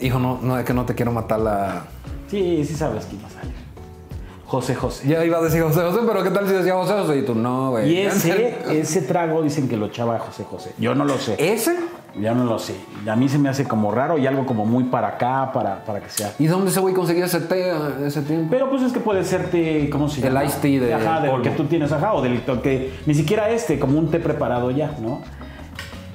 Hijo, no, no es que no te quiero matar la... Sí, sí sabes quién va a salir. José José. Ya iba a decir José José, pero ¿qué tal si decía José José? Y tú, no, güey. Y ese, ese trago dicen que lo echaba José José. Yo no lo sé. ¿Ese? Ya no lo sé. A mí se me hace como raro y algo como muy para acá, para, para que sea. ¿Y dónde ese güey conseguía ese té ese tiempo? Pero pues es que puede ser té, ¿cómo se El llama? iced tea de Ajá, del polvo. que tú tienes, ajá, o del que ni siquiera este, como un té preparado ya, ¿no?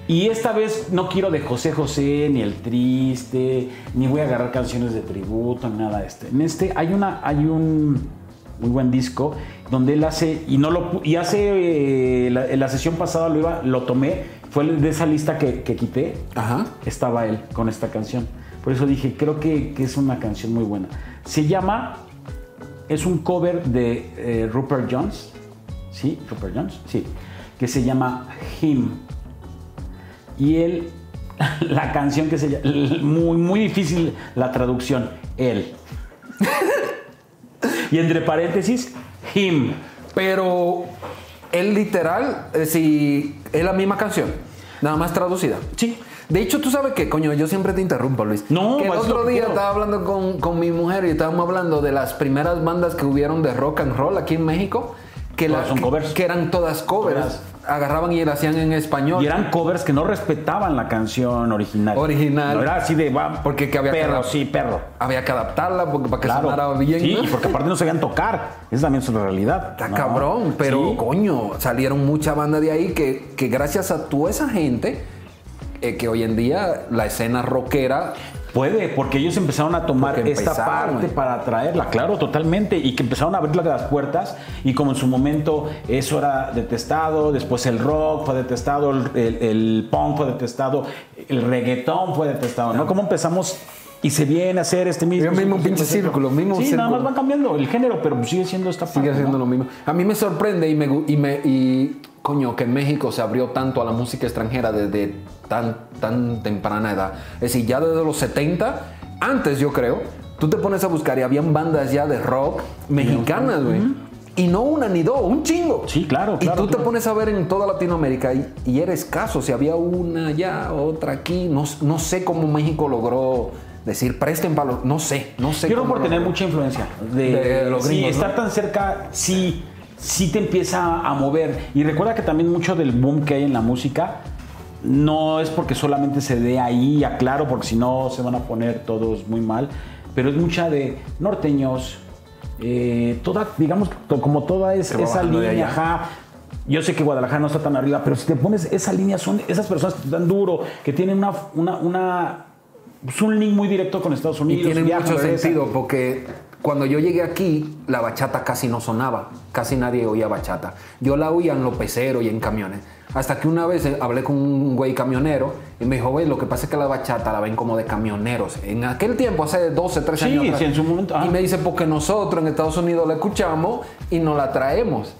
Y esta vez no quiero de José José, ni el triste, ni voy a agarrar canciones de tributo, ni nada de este. En este hay una, hay un muy buen disco donde él hace, y no lo y hace eh, la, la sesión pasada lo iba, lo tomé, fue de esa lista que, que quité, Ajá. estaba él con esta canción. Por eso dije, creo que, que es una canción muy buena. Se llama, es un cover de eh, Rupert Jones, ¿sí? Rupert Jones, sí, que se llama Him. Y él, la canción que se llama, muy, muy difícil la traducción, él. y entre paréntesis, Him. Pero él literal, eh, si es la misma canción, nada más traducida. Sí. De hecho, tú sabes que, coño, yo siempre te interrumpo, Luis. No, que el otro día estaba hablando con, con mi mujer y estábamos hablando de las primeras bandas que hubieron de rock and roll aquí en México. Que, la- son que- covers. que eran todas covers. Todas. Agarraban y las hacían en español. Y eran covers que no respetaban la canción original. Original. No era así de, va, Porque que había perro, sí, perro. Había que adaptarla porque, para que Claro. sonara bien. Sí, ¿no? y porque aparte no sabían tocar. Esa también es una realidad. Está ¿no? cabrón, pero Sí. coño, salieron mucha banda de ahí que, que gracias a toda esa gente, eh, que hoy en día la escena rockera, Puede, porque ellos empezaron a tomar esta parte para traerla, claro, totalmente, y que empezaron a abrir las puertas, y como en su momento eso era detestado, después el rock fue detestado, el, el- el punk fue detestado, el reggaetón fue detestado, ¿no? ¿Cómo empezamos? Y se viene a hacer este mismo... El mismo pinche círculo. mismo Sí, nada más van cambiando el género, pero sigue siendo esta parte, sigue ¿no? siendo lo mismo. A mí me sorprende y me, y me y coño que México se abrió tanto a la música extranjera desde tan tan temprana edad. Es decir, ya desde los 70, antes yo creo, tú te pones a buscar y habían bandas ya de rock mexicanas, güey. Y no una ni dos, un chingo. Sí, claro, Y claro, tú te pones a ver en toda Latinoamérica y, y era escaso. Si había una allá, otra aquí. No, no sé cómo México logró decir presten los- No sé, no sé. Cómo por tener logró. mucha influencia. De, De los sí, gringos, estar ¿no? tan cerca, sí, sí te empieza a mover. Y recuerda que también mucho del boom que hay en la música no es porque solamente se dé ahí, aclaro, porque si no se van a poner todos muy mal, pero es mucha de norteños, eh, toda, digamos, como toda es- esa línea, ajá. Yo sé que Guadalajara no está tan arriba, pero si te pones esa línea, son esas personas que te dan duro, que tienen una, una, una pues, un link muy directo con Estados Y Unidos. tiene viajan, mucho regresan. sentido porque cuando yo llegué aquí, la bachata casi no sonaba. Casi nadie oía bachata. Yo la oía en los peceros y en camiones. Hasta que una vez eh, hablé con un güey camionero y me dijo, güey, lo que pasa es que la bachata la ven como de camioneros. En aquel tiempo, hace 12, 13 Sí, años sí, en su momento, ah. Y me dice, porque nosotros en Estados Unidos la escuchamos y no la traemos.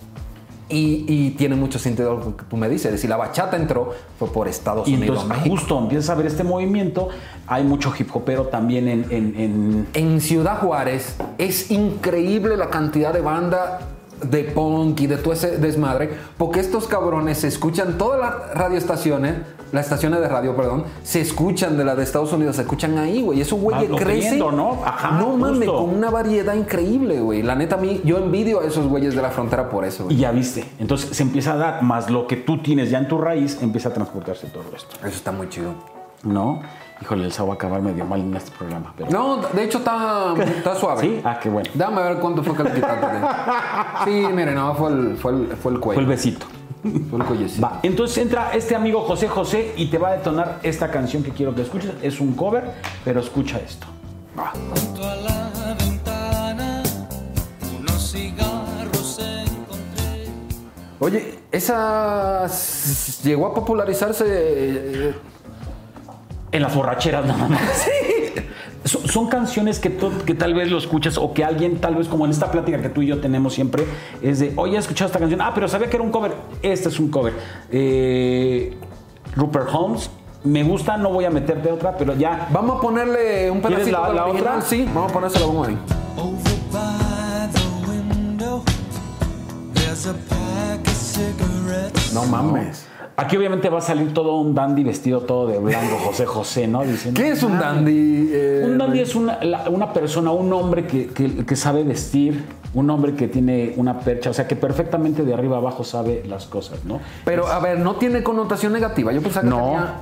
Y, y tiene mucho sentido lo que tú me dices. Es decir, la bachata entró fue por Estados Y Unidos, entonces México. justo empiezas a ver este movimiento. Hay mucho hip hopero también en, en- en- En Ciudad Juárez es increíble la cantidad de banda de punk y de todo ese desmadre, porque estos cabrones se escuchan, todas las radioestaciones, las estaciones de radio, perdón, se escuchan de la de Estados Unidos, se escuchan ahí, güey. Esos güeyes Vas crecen. ¿no? Ajá, no mames, con una variedad increíble, güey. La neta, a mí, yo envidio a esos güeyes de la frontera por eso, Y güey. ya viste. Entonces se empieza a dar, más lo que tú tienes ya en tu raíz, empieza a transportarse todo esto. Eso está muy chido. ¿No? Híjole, el sábado va a acabar medio mal en este programa. Pero... No, de hecho está, está suave. ¿Sí? Ah, qué bueno. Dame a ver cuánto fue que le quitaste. Sí, mire, no, fue el, fue el, fue el cuello. Fue el besito. Fue el cuellecito. Va, entonces entra este amigo José José y te va a detonar esta canción que quiero que escuches. Es un cover, pero escucha esto. Junto a la ventana, unos cigarros encontré. Oye, esa llegó a popularizarse. En las borracheras nada más. Son, son canciones que, tú- que tal vez lo escuchas o que alguien, tal vez como en esta plática que tú y yo tenemos siempre, es de, oye, he escuchado esta canción. Ah, pero sabía que era un cover. Este es un cover. Eh, Rupert Holmes. Me gusta, no voy a meterte otra, pero ya. Vamos a ponerle un ¿Quieres pedacito la- de la otra? Sí, vamos a ponérselo vamos ahí. Over by the window, there's a pack of cigarettes. No mames. Aquí obviamente va a salir todo un dandy vestido todo de blanco, José José, ¿no? Diciendo, ¿Qué es un "Ah, dandy? eh, Un dandy es una, la- una persona, un hombre que, que- que sabe vestir, un hombre que tiene una percha, o sea, que perfectamente de arriba abajo sabe las cosas, ¿no? Pero a ver, no tiene connotación negativa. Yo pensaba que No. tenía.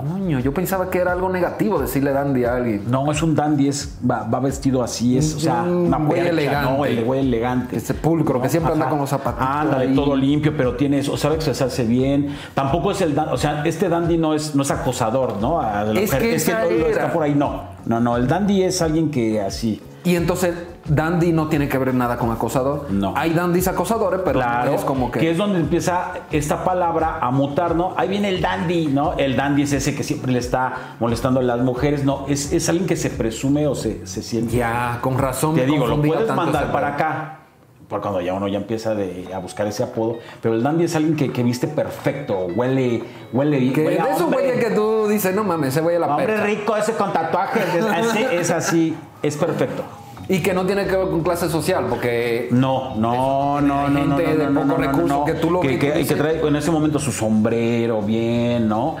Coño, yo pensaba que era algo negativo decirle dandy a alguien. No, es un dandy, es, va, va vestido así, es, o sea, Un una güey elegante. ¿no? El güey elegante. Ese pulcro, que siempre anda con los zapatitos Ándale, ahí. todo limpio, pero tiene eso, sabe expresarse bien. Tampoco es el dan- o sea, este dandy no es, no es acosador, ¿no? A la Es mujer. que es que esa todo lo era. está por ahí, no. No, no, el dandy es alguien que así. Y entonces, dandy no tiene que ver nada con acosador. No. Hay dandys acosadores, pero Claro, no es como que. es donde empieza esta palabra a mutar, ¿no? Ahí viene el dandy, ¿no? El dandy es ese que siempre le está molestando a las mujeres, no, es, es alguien que se presume o se, se siente. Ya, con razón. Te digo, lo puedes mandar para acá, por cuando ya uno ya empieza de- a buscar ese apodo, pero el dandy es alguien que, que viste perfecto, huele, huele. Que huele a esos hombre. güeyes que tú dices, no mames, ese güey es la Hombre rico, ese con tatuajes, es así, es perfecto. Y que no tiene que ver con clase social, porque No, no, no, no, no, gente no, de no, poco no, no, recurso no. que tú lo que, ves y que- tú y que trae en ese momento su sombrero bien, ¿no?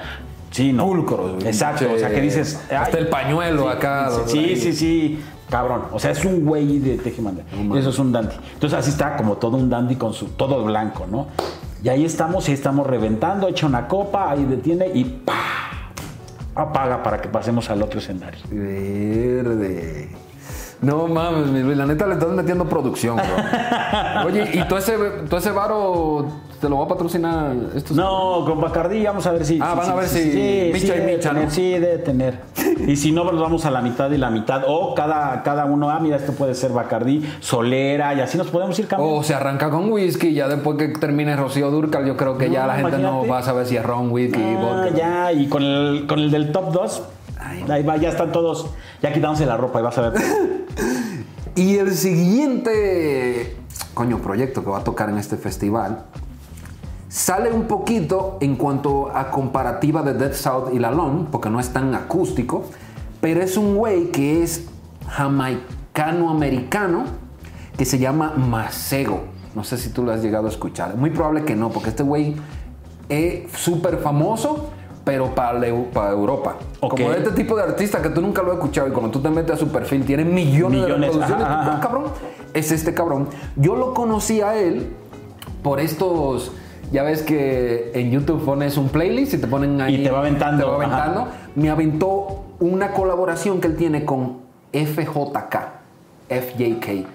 Sí, no. Pulcro, Exacto, o sea, que dices... hasta ay, el pañuelo acá, Sí, sí, sí, cabrón. O sea, es un güey de tejimanda. Eso es un dandy. Entonces así está como todo un dandy con su todo blanco, ¿no? Y ahí estamos, y estamos reventando, echa una copa, ahí detiene y ¡pa! apaga para que pasemos al otro escenario. Verde. No mames, mi Luis, la neta le estás metiendo producción, bro. Oye, ¿y todo ese, todo ese varo te lo va a patrocinar estos? No, con Bacardí vamos a ver si. Ah, van a ver si Micha y Micha, tener, ¿no? Sí, debe tener. Y si no, pues vamos a la mitad y la mitad. O cada, cada uno, ah, mira, esto puede ser Bacardí, Solera, y así nos podemos ir cambiando. O se arranca con whisky, ya después que termine Rocío Durcal, yo creo que ya la gente no va a saber si es ron, whisky, Ah, vodka. ya, y con el, con el del top 2, ahí va, ya están todos, ya quitándose la ropa y vas a ver. Y el siguiente, proyecto que va a tocar en este festival sale un poquito en cuanto a comparativa de Dead South y La porque no es tan acústico, pero es un güey que es jamaicano-americano que se llama Masego. No sé si tú lo has llegado a escuchar. Muy probable que no, porque este güey es súper famoso, pero para, la- para Europa. Como este tipo de artista que tú nunca lo has escuchado y cuando tú te metes a su perfil tiene millones, Millones, de reproducciones. ajá, Tú, cabrón, es este cabrón. Yo lo conocí a él por estos. Ya ves que en YouTube pones un playlist y te ponen ahí. Y te va aventando, Te va ajá. aventando. Me aventó una colaboración que él tiene con FJK. FJK.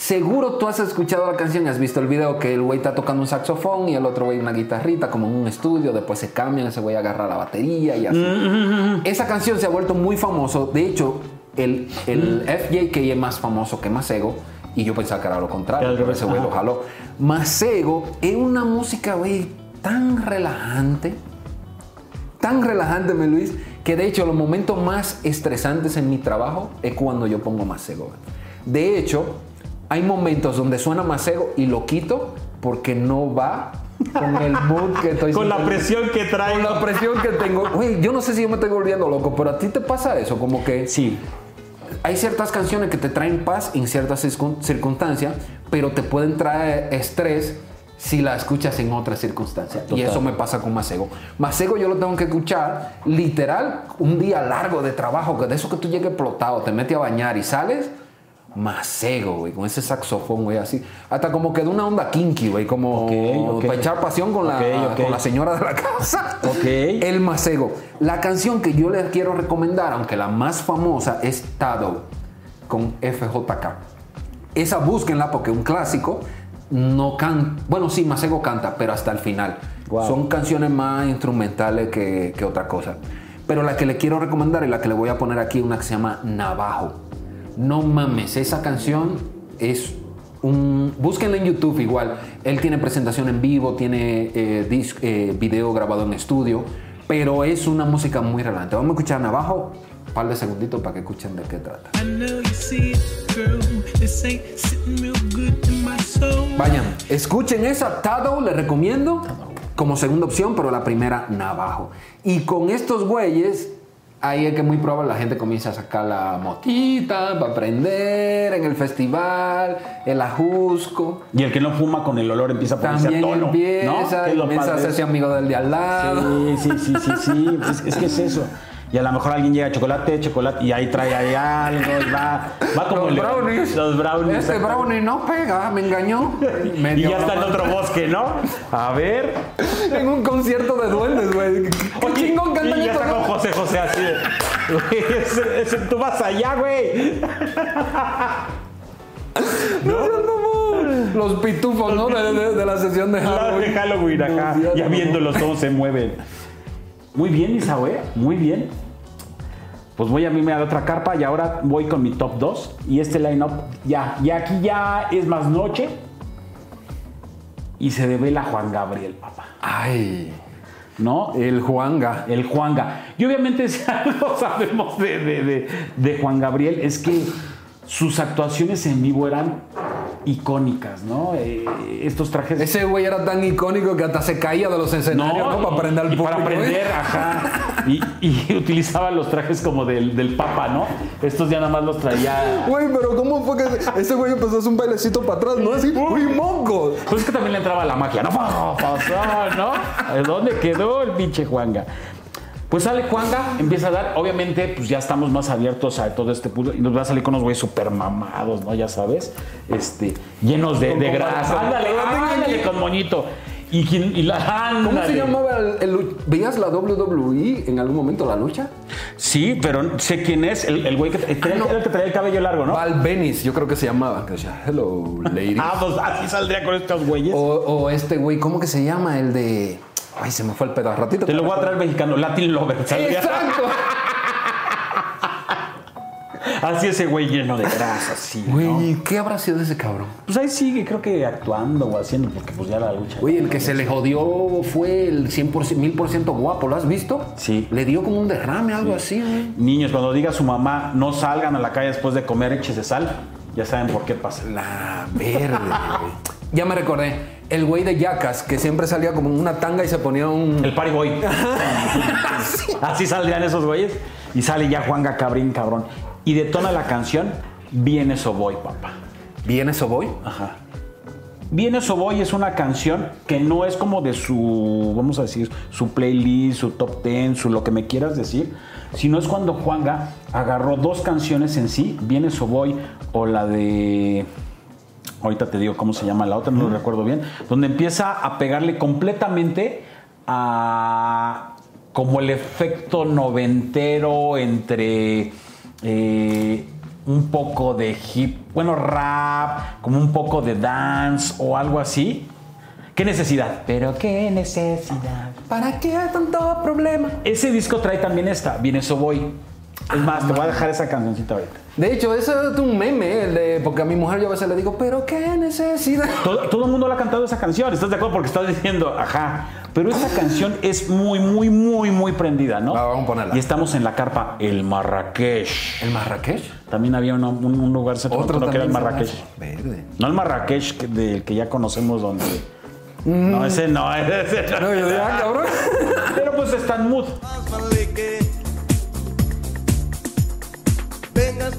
Seguro tú has escuchado la canción y has visto el video que el güey está tocando un saxofón y el otro güey una guitarrita como en un estudio, después se cambian, ese güey agarra la batería y así. Mm, Esa canción se ha vuelto muy famoso, de hecho el, el FJK es más famoso que Masego y yo pensaba que era lo contrario, pero ese güey lo jaló. Masego es una música, güey, tan relajante, tan relajante, mi Luis, que de hecho los momentos más estresantes en mi trabajo es cuando yo pongo Masego. De hecho, hay momentos donde suena Masego y lo quito porque no va con el mood que estoy Con la presión que trae. Con la presión que tengo. Güey, yo no sé si yo me estoy volviendo loco, pero a ti te pasa eso, como que Sí. hay ciertas canciones que te traen paz en ciertas circun- circunstancias, pero te pueden traer estrés si la escuchas en otras circunstancias. Y eso me pasa con Masego. Masego yo lo tengo que escuchar literal un día largo de trabajo, que de eso que tú llegues explotado, te metes a bañar y sales. Masego, güey, con ese saxofón, güey, así. Hasta como que de una onda kinky, güey, como Ok, ok. para echar pasión con, la, con señora de la casa. Ok. El Masego. La canción que yo les quiero recomendar, aunque la más famosa es Tado con FJK. Esa búsquenla porque es un clásico. No can... Bueno, sí, Masego canta, pero hasta el final. Wow. Son canciones más instrumentales que, que otra cosa. Pero la que le quiero recomendar y la que le voy a poner aquí, una que se llama Navajo. No mames, esa canción es un... Búsquenla en YouTube igual. Él tiene presentación en vivo, tiene eh, dis- eh, video grabado en estudio, pero es una música muy relevante. Vamos a escuchar Navajo, un par de segunditos para que escuchen de qué trata. Vayan, escuchen esa. Tado le recomiendo como segunda opción, pero la primera Navajo. Y con estos güeyes, ahí es que muy probable la gente comienza a sacar la motita para aprender en el festival, el ajusco. Y el que no fuma con el olor empieza a ponerse También a tono. ¿no? empieza, lo comienza a hacerse amigo del de al lado. Sí, sí, sí, sí, sí. Es, es que es eso. Y a lo mejor alguien llega chocolate, chocolate, y ahí trae ahí algo, y va, va como Los el- brownies. Los brownies. Exacto. brownie no pega, me engañó. Y ya está en otro bosque, ¿no? A ver. En un concierto de duendes, güey. ¿Qué Oye, chingón y cantan ya está con? José José así. Güey, ese- ese- tú vas allá, güey. Los pitufos, ¿no? De, de- de la sesión de La Halloween. de Halloween acá. No, Ya no. viéndolos cómo se mueven. Muy bien, Isaue. Muy bien. Pues voy a mí me da otra carpa y ahora voy con mi top 2. Y este line-up ya, ya aquí ya es más noche. Y se devela Juan Gabriel, papá. Ay, ¿No? el Juanga. El Juanga. Y obviamente si algo sabemos de, de- de- de Juan Gabriel es que sus actuaciones en vivo eran icónicas, ¿no? Eh, estos trajes... Ese güey era tan icónico que hata se caía de los escenarios, ¿no? Para aprender al público. para aprender, ¿eh? ajá. Y, y utilizaba los trajes como del, del Papa, ¿no? Estos ya nada más los traía... Güey, pero ¿cómo fue que ese güey empezó a hacer un bailecito para atrás, no? Así, ¡uy, mongo! Pues es que también le entraba la magia, ¿no? Pa, pasó, ¿no? ¿Dónde quedó el pinche Juanga? Pues sale Juanga, empieza a dar, obviamente, pues ya estamos más abiertos a todo este punto y nos va a salir con unos güeyes súper mamados, ¿no? Ya sabes, este, llenos de, grasa. Ándale, ándale, con moñito. Y, quien- y la, ¿Cómo se llamaba el, el ¿Veías la WWE en algún momento, la lucha? Sí, pero sé quién es, el, el güey que, traía- Ah, no. era el que traía el cabello largo, ¿no? Val Venis, yo creo que se llamaba. Que decía, hello, lady. Ah, pues así saldría con estos güeyes. o, o este güey, ¿cómo que se llama? El de... Ay, se me fue el pedazo. Ratito. Te lo voy a traer mexicano, Latin Lover. ¡Exacto! Así ese güey lleno de grasa, sí. ¿no? Güey, ¿qué habrá sido de ese cabrón? Pues ahí sigue, creo que actuando o haciendo, porque pues ya la lucha. Güey, el que se le jodió fue el 100%, 1000% guapo, ¿lo has visto? Sí. Le dio como un derrame, algo así, güey. Niños, cuando diga su mamá, no salgan a la calle después de comer eches de sal, ya saben por qué pasa. La verde, güey. Ya me recordé. El güey de Yacas, que siempre salía como en una tanga y se ponía un... El party boy. Así saldrían esos güeyes. Y sale ya Juan Cabrín, cabrón. y detona la canción Viene Soboy, papá. ¿Viene eso voy? Ajá. Viene Soboy es una canción que no es como de su, vamos a decir, su playlist, su top 10, su lo que me quieras decir, sino es cuando Juanga agarró dos canciones en sí, Viene Soboy o la de, ahorita te digo cómo se llama la otra, no lo recuerdo bien, donde empieza a pegarle completamente a como el efecto noventero entre... eh, un poco de hip, bueno, rap, como un poco de dance o algo así. ¿Qué necesidad? Pero qué necesidad. ¿Para qué tanto problema? Ese disco trae también esta, Viene Eso Voy. Es más, te voy a dejar esa cancioncita ahorita. De hecho, eso es un meme, el de, porque a mi mujer yo a veces le digo, pero qué necesidad. Todo, todo el mundo le ha cantado esa canción, ¿estás de acuerdo? Porque estás diciendo, ajá. Pero esta canción es muy, muy, muy, muy prendida, ¿no? Va, vamos a ponerla. Y estamos en la carpa El Marrakech. ¿El Marrakech? También había una- un, un lugar Otro que era el se Marrakech. Verde. No el Marrakech del que ya conocemos donde... No, ese no, ese no. No, yo digo, ah, cabrón. Pero pues está en mood.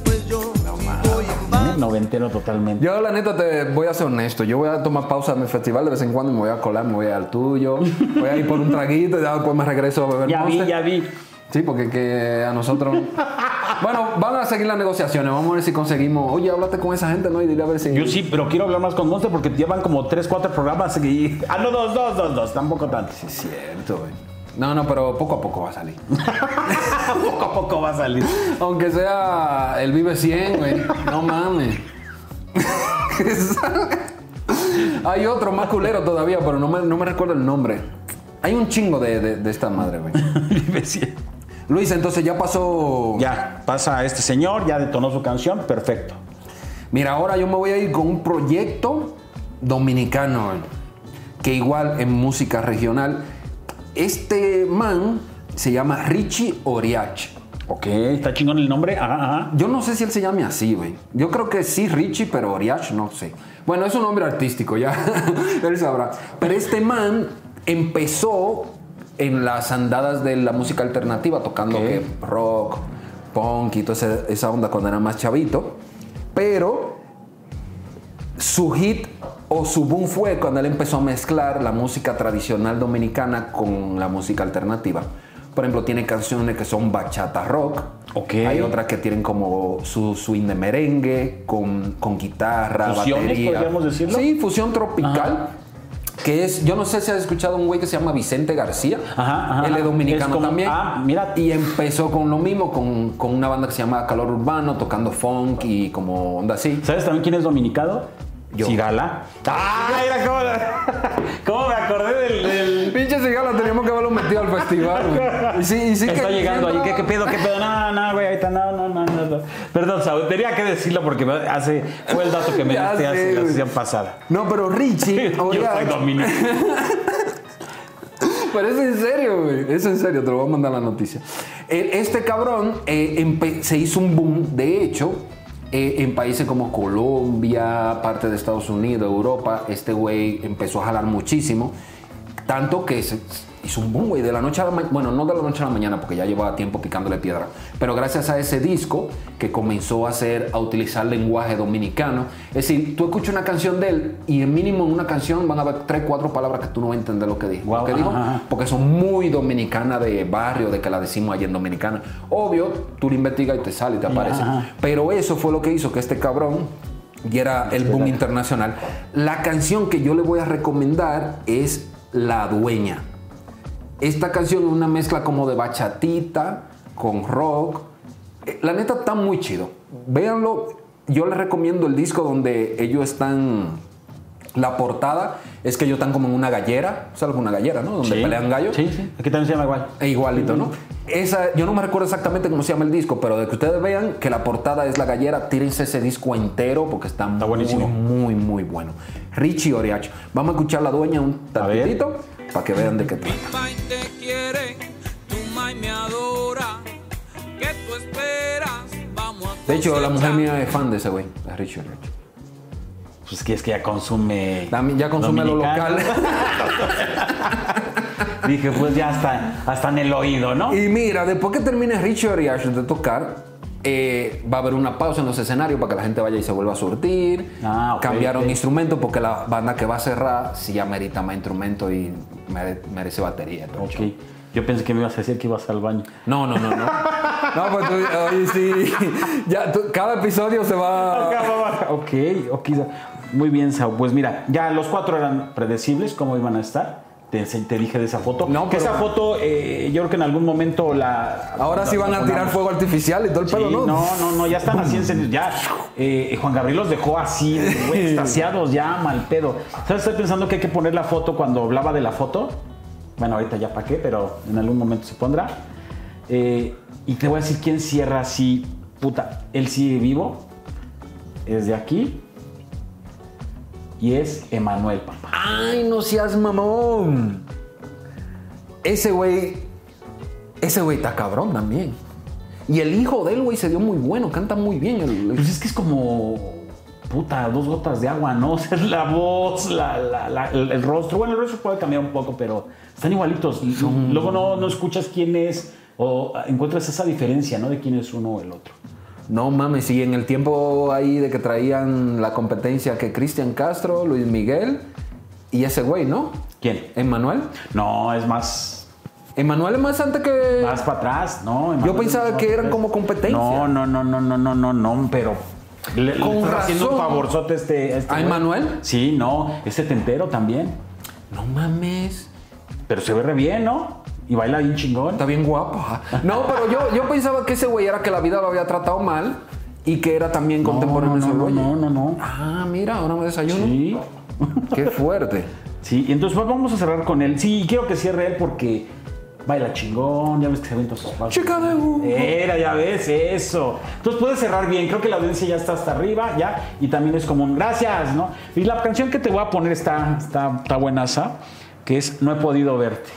Pues yo voy en. Noventero totalmente. Yo, la neta, te voy a ser honesto. Yo voy a tomar pausa en mi festival de vez en cuando y me voy a colar, me voy al tuyo. Voy a ir por un traguito y ya después me regreso a beber Ya vi, ya vi. Sí, porque que a nosotros. bueno, van a seguir las negociaciones. Vamos a ver si conseguimos. Oye, háblate con esa gente, ¿no? Y dile a ver si. Yo sí, pero quiero hablar más con Monster porque llevan como 3, 4 programas y... Ah, no, dos, dos, dos, dos, tampoco tanto. Es cierto, güey. No, no, pero poco a poco va a salir. poco a poco va a salir. Aunque sea el Vive 100, güey. No mames. Hay otro más culero todavía, pero no me, no me recuerdo el nombre. Hay un chingo de, de- de esta madre, güey. Luis, entonces ya pasó. ya, pasa este señor, ya detonó su canción, perfecto. Mira, ahora yo me voy a ir con un proyecto dominicano, que igual en música regional. Este man se llama Richie Oriach. Ok, está chingón el nombre. Ajá, ajá. Yo no sé si él se llame así, güey. Yo creo que sí, Richie, pero Oriach no sé. Bueno, es un nombre artístico, ya. él sabrá. Pero este man empezó en las andadas de la música alternativa, tocando que rock, punk y toda esa, esa onda cuando era más chavito. Pero su hit o su boom fue cuando él empezó a mezclar la música tradicional dominicana con la música alternativa. Por ejemplo, tiene canciones que son bachata rock. Ok. Hay otras que tienen como su swing de merengue con, con guitarra, ¿Fusiones, batería. podríamos decirlo? Sí, fusión tropical. Ajá. Que es, yo no sé si has escuchado un güey que se llama Vicente García. Ajá, ajá, Él es dominicano Es como- también. ah, mira. Y empezó con lo mismo, con, con una banda que se llama Calor Urbano, tocando funk y como onda así. ¿Sabes también quién es dominicado? Yo. Cigala. ¡Ah! Mira cómo, la- cómo me acordé del. del- Pinche cigala, teníamos que haberlo metido al festival, güey. Y sí, y sí Está que- llegando ahí. ¿Qué, qué pedo? ¿Qué pedo? No, no, güey, ahorita no, no, no, no. no. Perdón, Saúl, tenía que decirlo porque hace, fue el dato que me Ya diste sé, hace la sesión pasada. No, pero Richie, Yo soy dominicano. Pero es en serio, güey. Es en serio, te lo voy a mandar la noticia. Este cabrón eh, se hizo un boom, de hecho, en países como Colombia, parte de Estados Unidos, Europa. Este güey empezó a jalar muchísimo. Tanto que se hizo un boom, güey, de la noche a la mañana. Bueno, no de la noche a la mañana, porque ya llevaba tiempo picándole piedra. Pero gracias a ese disco que comenzó a hacer, a utilizar lenguaje dominicano. Es decir, tú escuchas una canción de él y en mínimo en una canción van a haber tres, cuatro palabras que tú no vas a entender lo que dijo. Que dijo, porque son muy dominicanas de barrio, de que la decimos allí en Dominicana. Obvio, tú lo investigas y te sale y te aparece. Ajá. Pero eso fue lo que hizo que este cabrón diera el boom internacional. La canción que yo le voy a recomendar es La Dueña. Esta canción es una mezcla como de bachatita con rock. Eh, La neta está muy chido. Véanlo. Yo les recomiendo el disco donde ellos están. La portada es que ellos están como en una gallera. ¿Sabes una gallera, no? Donde Sí. pelean gallos. Sí, sí. Aquí también se llama igual. E igualito, ¿no? Esa, yo no me recuerdo exactamente cómo se llama el disco, pero de que ustedes vean que la portada es la gallera, tírense ese disco entero porque está, Está buenísimo. muy, muy, bueno. Richie Oriacho. Vamos a escuchar la dueña un tantitito para que vean de qué trata. Te quiere, tu me adora. ¿Qué tú esperas? Vamos a De hecho, la mujer mía es fan de ese güey, de Oriacho. Pues que es que ya consume. También ya consume lo local. Dije, pues ya hasta, hasta en el oído, ¿no? y mira, después que termine Richie Oriacho de tocar, eh, va a haber una pausa en los escenarios para que la gente vaya y se vuelva a surtir. Ah, ok, Cambiaron ok. instrumentos porque la banda que va a cerrar sí ya merita más instrumento y mere- merece batería. Ok. Yo pensé que me ibas a decir que ibas al baño. No, no, no, no. No, pues tú, oye, sí. Ya, tú- cada episodio se va. ok, ok. Muy bien, Sao. Pues mira, ya los cuatro eran predecibles, cómo iban a estar. Te, te dije de esa foto. No, que esa foto, eh, yo creo que en algún momento la. Ahora sí van a tirar fuego artificial y todo el Sí, pedo, ¿no? no, no, no, ya están así encendidos. Ya, eh, Juan Gabriel los dejó así, güey, extasiados, ya, mal pedo. ¿Sabes? Estoy pensando que hay que poner la foto cuando hablaba de la foto. Bueno, ahorita ya para qué, pero en algún momento se pondrá. Eh, y te voy a decir quién cierra así, puta, él sigue vivo. Es de aquí. Y es Emanuel, papá. Ay, no seas mamón. Ese güey. Ese güey está cabrón también. Y el hijo de él, güey, se dio muy bueno, canta muy bien. el- el- Pues es que es como. Puta, dos gotas de agua, ¿no? O sea, la voz, la- la- la- el, el rostro. Bueno, el rostro puede cambiar un poco, pero están igualitos. Luego no, no escuchas quién es o encuentras esa diferencia, ¿no? De quién es uno o el otro. No mames, y en el tiempo ahí de que traían la competencia que Cristian Castro, Luis Miguel y ese güey, ¿no? ¿Quién? Emanuel. No, es más. Emanuel es más antes que. Más para atrás, ¿no? Emanuel pensaba es más que eran como competencia. No, no, no, no, no, no, no, no, pero. Le, le Con haciendo un favorzote este. este ¿A. Emanuel? Sí, no, es setentero también. No mames. Pero se ve re bien, ¿no? Y baila bien chingón. Está bien guapa. No, pero yo, yo pensaba que ese güey era que la vida lo había tratado mal y que era también contemporáneo no, no, no, no, no. Ah, mira, ahora me desayuno. Sí. Qué fuerte. Sí, y entonces pues, vamos a cerrar con él. Sí, quiero que cierre él porque baila chingón, ya ves que se todos sus pasos. Chica de. Era, ya ves, eso. Entonces puedes cerrar bien, creo que la audiencia ya está hasta arriba, ya, y también es como un gracias, ¿no? Y la canción que te voy a poner está, está, está buenaza, que es No he podido verte.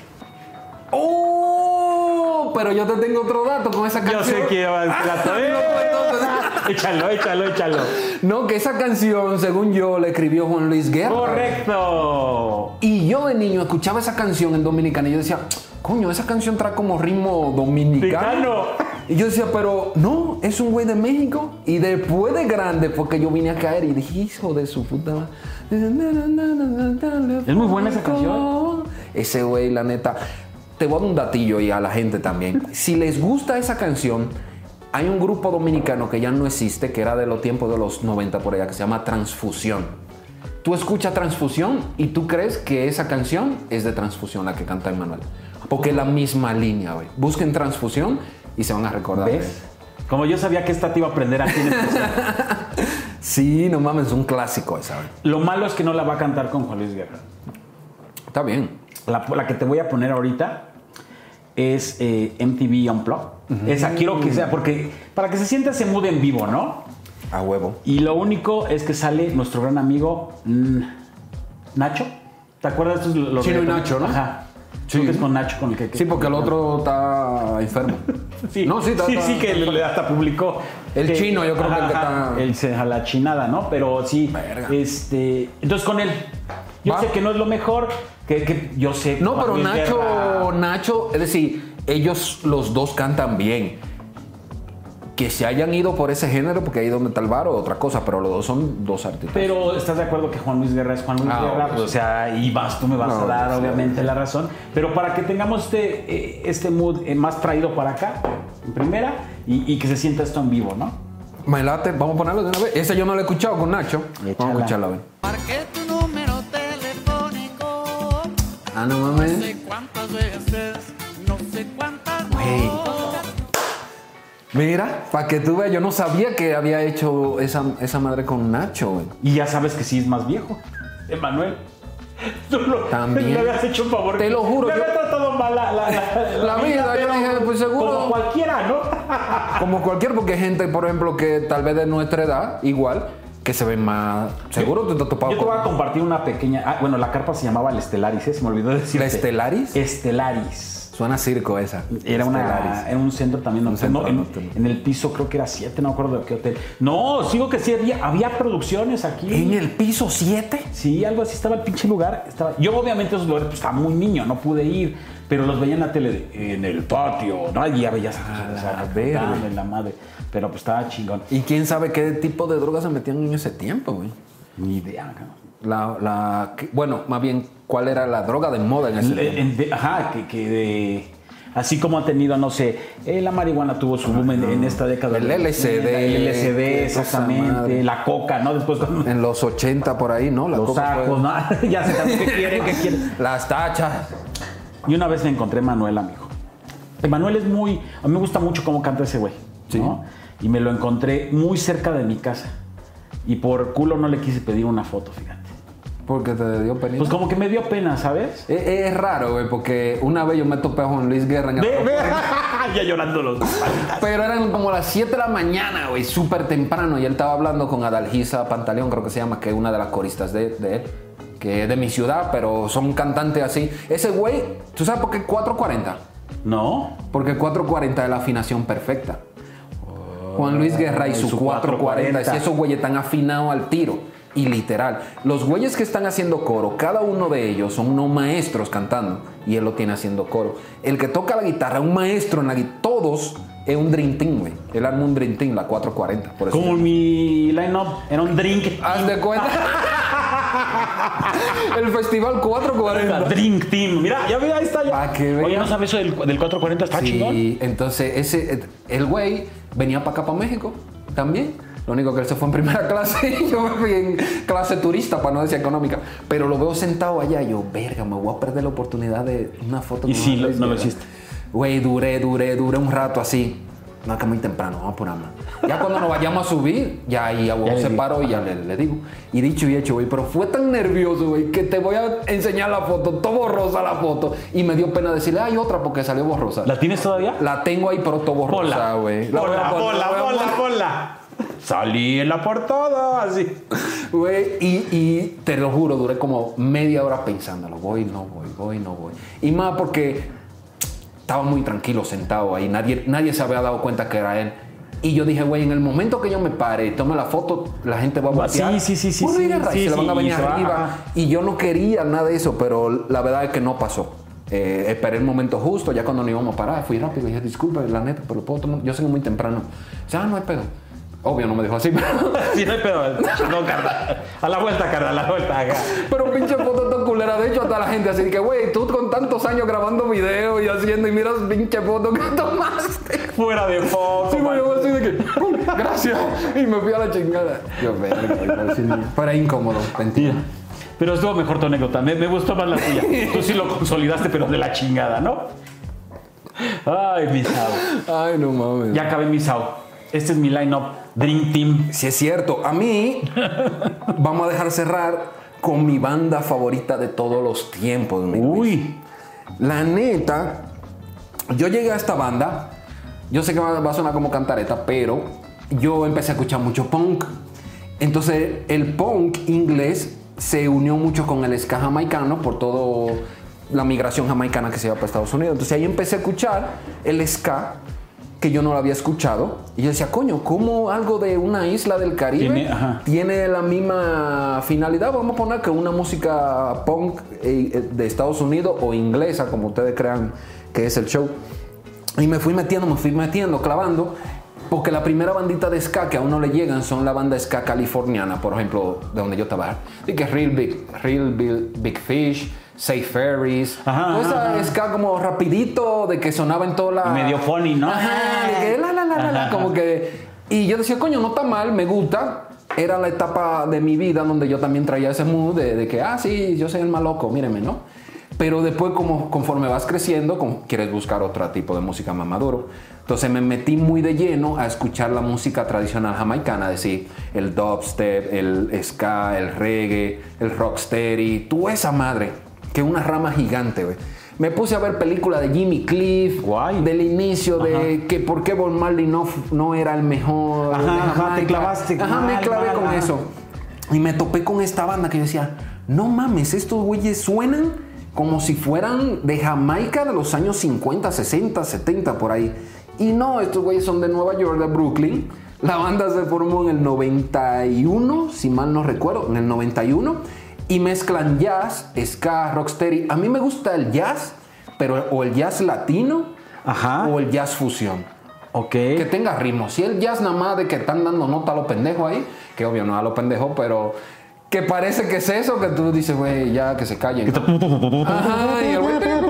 ¡Oh! Pero yo te tengo otro dato con esa canción. Yo sé que va a Échalo, échalo, échalo. No, que esa canción, según yo, la escribió Juan Luis Guerra. Correcto. Y yo de niño escuchaba esa canción en dominicana y yo decía, coño, esa canción trae como ritmo dominicano. Y yo decía, pero no, es un güey de México. Y después de grande, porque yo vine a caer y dije, hijo de su puta. madre". Es muy buena esa canción. Ese güey, la neta. Te voy a dar un datillo y a la gente también. Si les gusta esa canción, hay un grupo dominicano que ya no existe, que era de los tiempos de los 90 por allá, que se llama Transfusión. Tú escuchas Transfusión y tú crees que esa canción es de Transfusión, la que canta Emanuel. Porque es la misma línea, güey. Busquen Transfusión y se van a recordar. ¿Ves? Como yo sabía que esta te iba a aprender aquí en especial. Sí, no mames, es un clásico esa, güey. Lo malo es que no la va a cantar con Juan Luis Guerra. Está bien. La, la que te voy a poner ahorita es eh, MTV Unplugged. Esa quiero que sea, porque para que se sienta ese mood en vivo, ¿no? A huevo. Y lo único es que sale nuestro gran amigo mm, Nacho. ¿Te acuerdas? Estos los Chino y? Nacho, ¿no? Ajá. Sí. Creo que es con Nacho con el que... Sí, porque el otro está enfermo. Sí, No, sí, está- sí, está- sí, que le- hasta publicó. El chino, yo creo que el que Ajá, está- El se- a la chinada, ¿no? Pero sí. Verga. Este. Entonces con él. Yo Va. sé que no es lo mejor. Que, que yo sé. No, Juan pero Luis Nacho, Guerra- Nacho, es decir, ellos los dos cantan bien. Que se hayan ido por ese género, porque ahí donde está el bar o otra cosa, pero los dos son dos artistas. Pero estás de acuerdo que Juan Luis Guerra es Juan Luis Ah, Guerra, pues, o sea, y vas, tú me vas No, a dar sí, obviamente la razón. Pero para que tengamos este, eh, este mood eh, más traído para acá, en primera, y, y que se sienta esto en vivo, ¿no? Me late, vamos a ponerlo de una vez. Ese yo no lo he escuchado con Nacho. Vamos a escucharla, a ver. Ah, no No mames. sé cuántas veces, no sé cuántas Güey. no. Mira, para que tú veas, yo no sabía que había hecho esa, esa madre con Nacho, güey. Y ya sabes que sí es más viejo. Emanuel. Tú lo- También. le habías hecho un favor. Te lo juro, Me yo- había tratado mal la, la, la, La vida, yo pero dije, pues, seguro. Como cualquiera, ¿no? Como cualquier, porque hay gente, por ejemplo, que tal vez de nuestra edad, igual, que se ven más. Seguro te está topado Yo te voy a compartir una pequeña. Ah, bueno, la carpa se llamaba el Estelaris, ¿eh? se me olvidó decir. ¿La Stellaris? Estelaris. Suena circo esa. Era, una, Estelaris. era un centro también. Un centro en, en el piso creo que era 7, no me acuerdo de qué hotel. No, sigo que sí había, había producciones aquí. ¿En el piso 7? Sí, algo así estaba el pinche lugar. Estaba, yo obviamente esos lugares pues, estaba muy niño, no pude ir, pero los veía en la tele de, en el patio, ¿no? Y ya veías A o sea, la verga. dame la madre. Pero pues estaba chingón. ¿Y quién sabe qué tipo de drogas se metían en ese tiempo, güey? Ni idea, cabrón. La, la, que- bueno, más bien, ¿cuál era la droga de moda en ese en- de- ajá, que, que de- así como ha tenido, no sé, eh, la marihuana tuvo su boom en, en esta década. El LSD, El LSD, exactamente. La coca, ¿no? Después con En los 80 por ahí, ¿no? La los coca fue- sacos, ¿no? ya se qué quiere, qué quiere. Las tachas. Y una vez me encontré a Manuel, amigo. Manuel es muy. A mí me gusta mucho cómo canta ese güey. Sí. ¿no? Y me lo encontré muy cerca de mi casa. Y por culo no le quise pedir una foto, fíjate. Porque te dio pena. Pues como que me dio pena, ¿sabes? es, es raro, güey, porque una vez yo me topé a Juan Luis Guerra en el Ve, ve. ya llorando los. Pero eran como las 7 de la mañana, güey, súper temprano. Y él estaba hablando con Adalgisa Pantaleón, creo que se llama, que es una de las coristas de, de él, que es de mi ciudad, pero son cantantes así. Ese güey, ¿tú sabes por qué 440? ¿No? Porque 440 es la afinación perfecta. Juan Luis Guerra y su su 440. 440. Si esos güeyes están afinados al tiro. Y literal, los güeyes que están haciendo coro, cada uno de ellos son unos maestros cantando y él lo tiene haciendo coro. El que toca la guitarra, un maestro en la guitarra, todos es un Dream Team, güey. Él arma un Dream Team, la 440. Por eso Como mi line-up era un drink. Haz de cuenta. El festival 440. Drink Team. Mira, ya ve, ahí está. Ya. Oye, ¿no sabes eso del, del 440? Está chingón. Sí, entonces ese, el güey venía para acá, para México, también. Lo único que él se fue en primera clase y yo me fui en clase turista, para no decir económica. Pero lo veo sentado allá y yo, verga, me voy a perder la oportunidad de una foto. Y sí, no lo hiciste. Güey, duré, duré, duré un rato así. No, que muy temprano, vamos por más. Ya cuando nos vayamos a subir, ya ahí a le se paró y ya le, le digo. Y dicho y hecho, güey, pero fue tan nervioso, güey, que te voy a enseñar la foto, todo borrosa la foto. Y me dio pena decirle, hay otra porque salió borrosa. ¿La tienes todavía? La tengo ahí, pero todo borrosa, güey. Ponla, ponla, ponla, ponla. Salí en la portada, así. Güey, y, y te lo juro, duré como media hora pensándolo. Voy, no voy, voy, no voy. Y más porque estaba muy tranquilo sentado ahí. Nadie, nadie se había dado cuenta que era él. Y yo dije, güey, en el momento que yo me pare y tome la foto, la gente va a Ah, sí, voltear. sí, sí, sí, sí, y sí, se le van a sí, venir va, arriba. Y yo no quería nada de eso, pero la verdad es que no pasó. Eh, esperé el momento justo, ya cuando nos íbamos a parar, fui rápido y dije, disculpe, la neta, pero puedo tomar. Yo soy muy temprano. O sea, ah, no hay pedo. Obvio, no me dijo así, pero. Sí, no hay pedo. No, carnal. A la vuelta, carnal, a la vuelta. acá. Pero pinche foto tan culera. De hecho, hasta la gente así que, güey, tú con tantos años grabando videos y haciendo y miras pinche foto que tomaste. Fuera de foco. Sí, güey, así de que, "Pum, gracias. Y me fui a la chingada. Yo, verga, incómodo, mentira. Pero estuvo mejor tu anécdota. Me, me gustó más la tuya. Tú sí lo consolidaste, pero de la chingada, ¿no? Ay, mi Sao. Ay, no mames. Ya acabé mi Sao. Este es mi line-up. Dream Team. Si es cierto, a mí vamos a dejar cerrar con mi banda favorita de todos los tiempos. mi Luis. Uy. La neta, yo llegué a esta banda. Yo sé que va a sonar como cantareta, pero yo empecé a escuchar mucho punk. Entonces, el punk inglés se unió mucho con el ska jamaicano por todo la migración jamaicana que se iba para Estados Unidos. Entonces, ahí empecé a escuchar el ska que yo no lo había escuchado. Y yo decía, coño, ¿cómo algo de una isla del Caribe Tiene- tiene la misma finalidad. Vamos a poner que una música punk eh, eh, de Estados Unidos o inglesa, como ustedes crean que es el show. Y me fui metiendo, me fui metiendo, clavando. Porque la primera bandita de ska que a uno le llegan son la banda ska californiana, por ejemplo, de donde yo estaba. De que Real Big, Real Big, Big Fish, Safe Ferries. Ajá, ska como rapidito, de que sonaba en toda la... Medio funny, ¿no? Ajá, de que la, la, la, la, la, como que... Y yo decía, coño, no está mal, me gusta. Era la etapa de mi vida donde yo también traía ese mood de, de que, ah, sí, yo soy el más loco, mírenme, ¿no? Pero después, como, conforme vas creciendo, como quieres buscar otro tipo de música más maduro. Entonces me metí muy de lleno a escuchar la música tradicional jamaicana, decir, el dubstep, el ska, el reggae, el rocksteady, toda esa madre, que una rama gigante, güey. Me puse a ver películas de Jimmy Cliff, Guay. del inicio de que por qué Bob Marley no, no era el mejor. Ajá, de ajá, te clavaste Ajá, me clavé mal, con ajá. eso. Y me topé con esta banda que yo decía, no mames, estos güeyes suenan como si fueran de Jamaica de los años 50, 60, 70 por ahí. Y no, estos güeyes son de Nueva York, de Brooklyn. La banda se formó en el 91, si mal no recuerdo, en el 91. Y mezclan jazz, ska, rocksteady. A mí me gusta el jazz, pero o el jazz latino Ajá. o el jazz fusión. Ok. Que tenga ritmo. Si el jazz nada más de que están dando nota a los pendejos ahí, que obvio no a los pendejos, pero que parece que es eso, que tú dices, güey, ya que se callen. ¿no? Ajá, y el güey-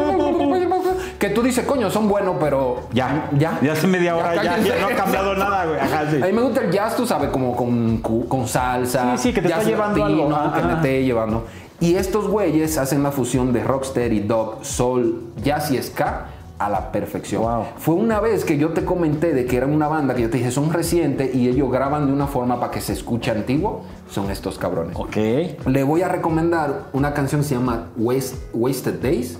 que tú dices, coño, son buenos, pero Ya, ya. Ya hace media hora, ya, ya no ha cambiado nada, güey. Ajá, sí. A mí me gusta el jazz, tú sabes, como con, con salsa. Sí, sí, que te está llevando algo. que Ajá. me esté llevando. Y estos güeyes hacen la fusión de rocksteady, dub, soul, jazz y ska a la perfección. Wow. Fue una vez que yo te comenté de que eran una banda que yo te dije son recientes y ellos graban de una forma para que se escuche antiguo. Son estos cabrones. Ok. Le voy a recomendar una canción que se llama Waste- Wasted Days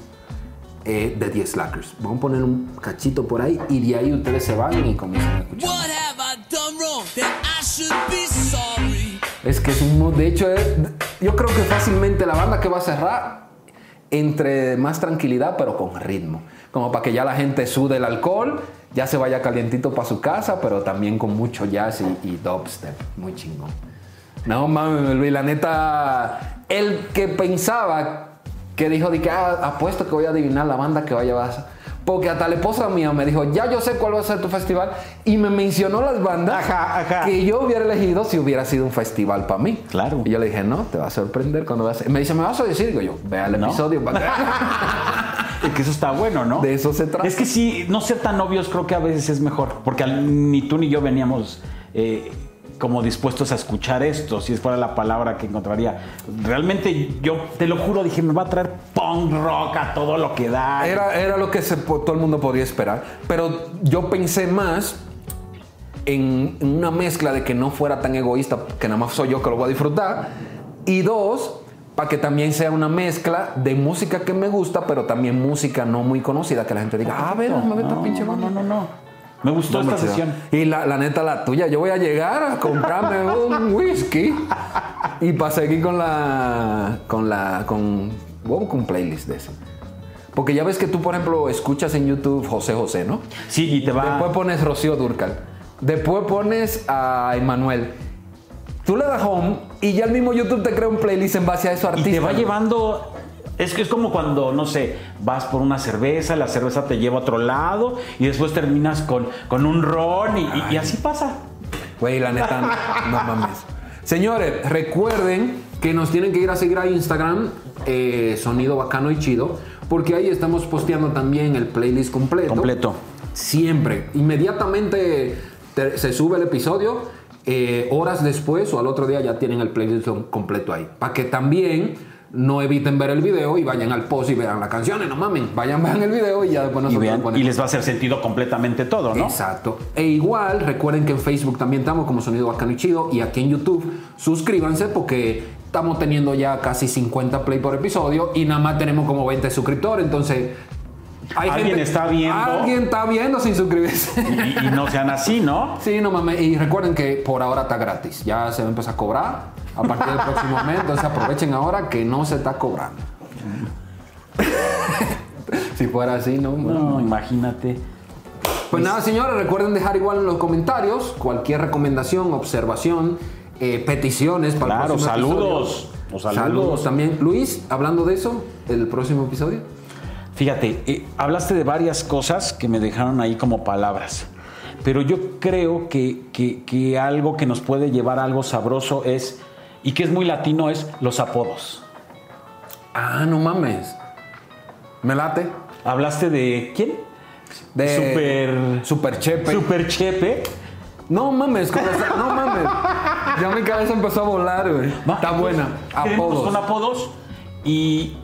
eh, de 10 Slackers. Vamos a poner un cachito por ahí y de ahí ustedes se van y comienzan a escuchar. Es que es un de hecho, es- yo creo que fácilmente la banda que va a cerrar entre más tranquilidad, pero con ritmo. Como para que ya la gente sude el alcohol, ya se vaya calientito para su casa, pero también con mucho jazz y, y dubstep. Muy chingón. No mames, Luis, la neta, el que pensaba que dijo de que ah, apuesto que voy a adivinar la banda que va a llevar. Porque hasta la esposa mía me dijo, ya yo sé cuál va a ser tu festival. Y me mencionó las bandas Ajá, ajá. que yo hubiera elegido si hubiera sido un festival para mí. Claro. Y yo le dije, no, te va a sorprender cuando veas. Me dice, ¿me vas a decir? Digo yo, vea el No. episodio. que- Es que eso está bueno, ¿no? De eso se trata. Es que sí, no ser tan obvios creo que a veces es mejor. Porque ni tú ni yo veníamos eh, como dispuestos a escuchar esto, si fuera la palabra que encontraría. Realmente yo te lo juro, dije, me va a traer punk rock a todo lo que da. Era, era lo que se todo el mundo podía esperar. Pero yo pensé más en, en una mezcla de que no fuera tan egoísta, que nada más soy yo que lo voy a disfrutar. Y dos, para que también sea una mezcla de música que me gusta, pero también música no muy conocida, que la gente diga, ah, a ver, me esta no, pinche no, banda". no, no, no. Me gustó No, esta sesión. Y la, la neta, la tuya, yo voy a llegar a comprarme un whisky y para seguir con la. con la. con. wow, con playlist de eso. Porque ya ves que tú, por ejemplo, escuchas en YouTube José José, ¿no? Sí, y te va. Después pones Rocío Durcal. Después pones a Emanuel. Tú le das home y ya el mismo YouTube te crea un playlist en base a eso Y artista. te va llevando. Es que es como cuando, no sé, vas por una cerveza, la cerveza te lleva a otro lado y después terminas con, con un ron y, así pasa. Güey, la neta, no mames. Señores, recuerden que nos tienen que ir a seguir a Instagram, eh, Sonido Bacano y Chido, porque ahí estamos posteando también el playlist completo. Completo. Siempre. Inmediatamente te- se sube el episodio, eh, horas después o al otro día ya tienen el playlist completo ahí. Para que también no eviten ver el video y vayan al post y vean las canciones, no mamen. Vayan, vean el video y ya después Y, nosotros vean, ponemos. y les va a hacer sentido completamente todo, ¿no? Exacto. E igual, recuerden que en Facebook también estamos como Sonido Bacano y Chido y aquí en YouTube suscríbanse porque estamos teniendo ya casi 50 play por episodio y nada más tenemos como 20 suscriptores, entonces... hay Alguien está viendo. Alguien está viendo sin suscribirse. Y, y no sean así, ¿no? Sí, no mames. Y recuerden que por ahora está gratis. Ya se va a empezar a cobrar a partir del próximo mes. Entonces aprovechen ahora que no se está cobrando. si fuera así, ¿no? No, imagínate. Pues nada, señores, recuerden dejar igual en los comentarios cualquier recomendación, observación, eh, peticiones para Claro, el próximo saludos. episodio. O saludos. también. Luis, hablando de eso, el próximo episodio. Fíjate, eh, hablaste de varias cosas que me dejaron ahí como palabras. Pero yo creo que, que- que algo que nos puede llevar a algo sabroso es, y que es muy latino, es los apodos. Ah, no mames. Me late. Hablaste de quién? De Super. Super Chepe. Super Chepe. No mames, no mames. Ya mi cabeza empezó a volar, güey. Está buena. queremos Apodos. Con apodos. Y,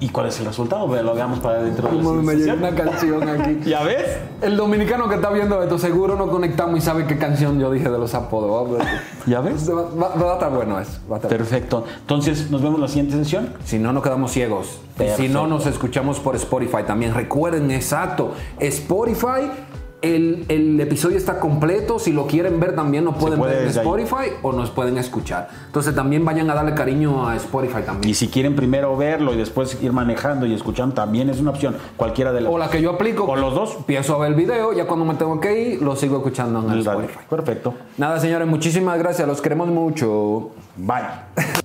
¿Y cuál es el resultado? Lo veamos para dentro de la me llegó una canción aquí. ¿Ya ves? El dominicano que está viendo esto seguro no conectamos y sabe qué canción yo dije de los apodos. ¿Ya ves? va- va- va a estar bueno eso. va a estar bueno. Perfecto. Entonces, nos vemos en la siguiente sesión. Si no, nos quedamos ciegos. Si no, nos escuchamos por Spotify también. Recuerden, exacto, Spotify El, el episodio está completo. Si lo quieren ver también lo pueden puede ver en ahí. Spotify o nos pueden escuchar. Entonces también vayan a darle cariño a Spotify también. Y si quieren primero verlo y después ir manejando y escuchando, también es una opción. Cualquiera de las O la que yo aplico. O los dos. Empiezo a ver el video, ya cuando me tengo que ir, lo sigo escuchando en el. Spotify. Perfecto. Nada, señores, muchísimas gracias. Los queremos mucho. Bye.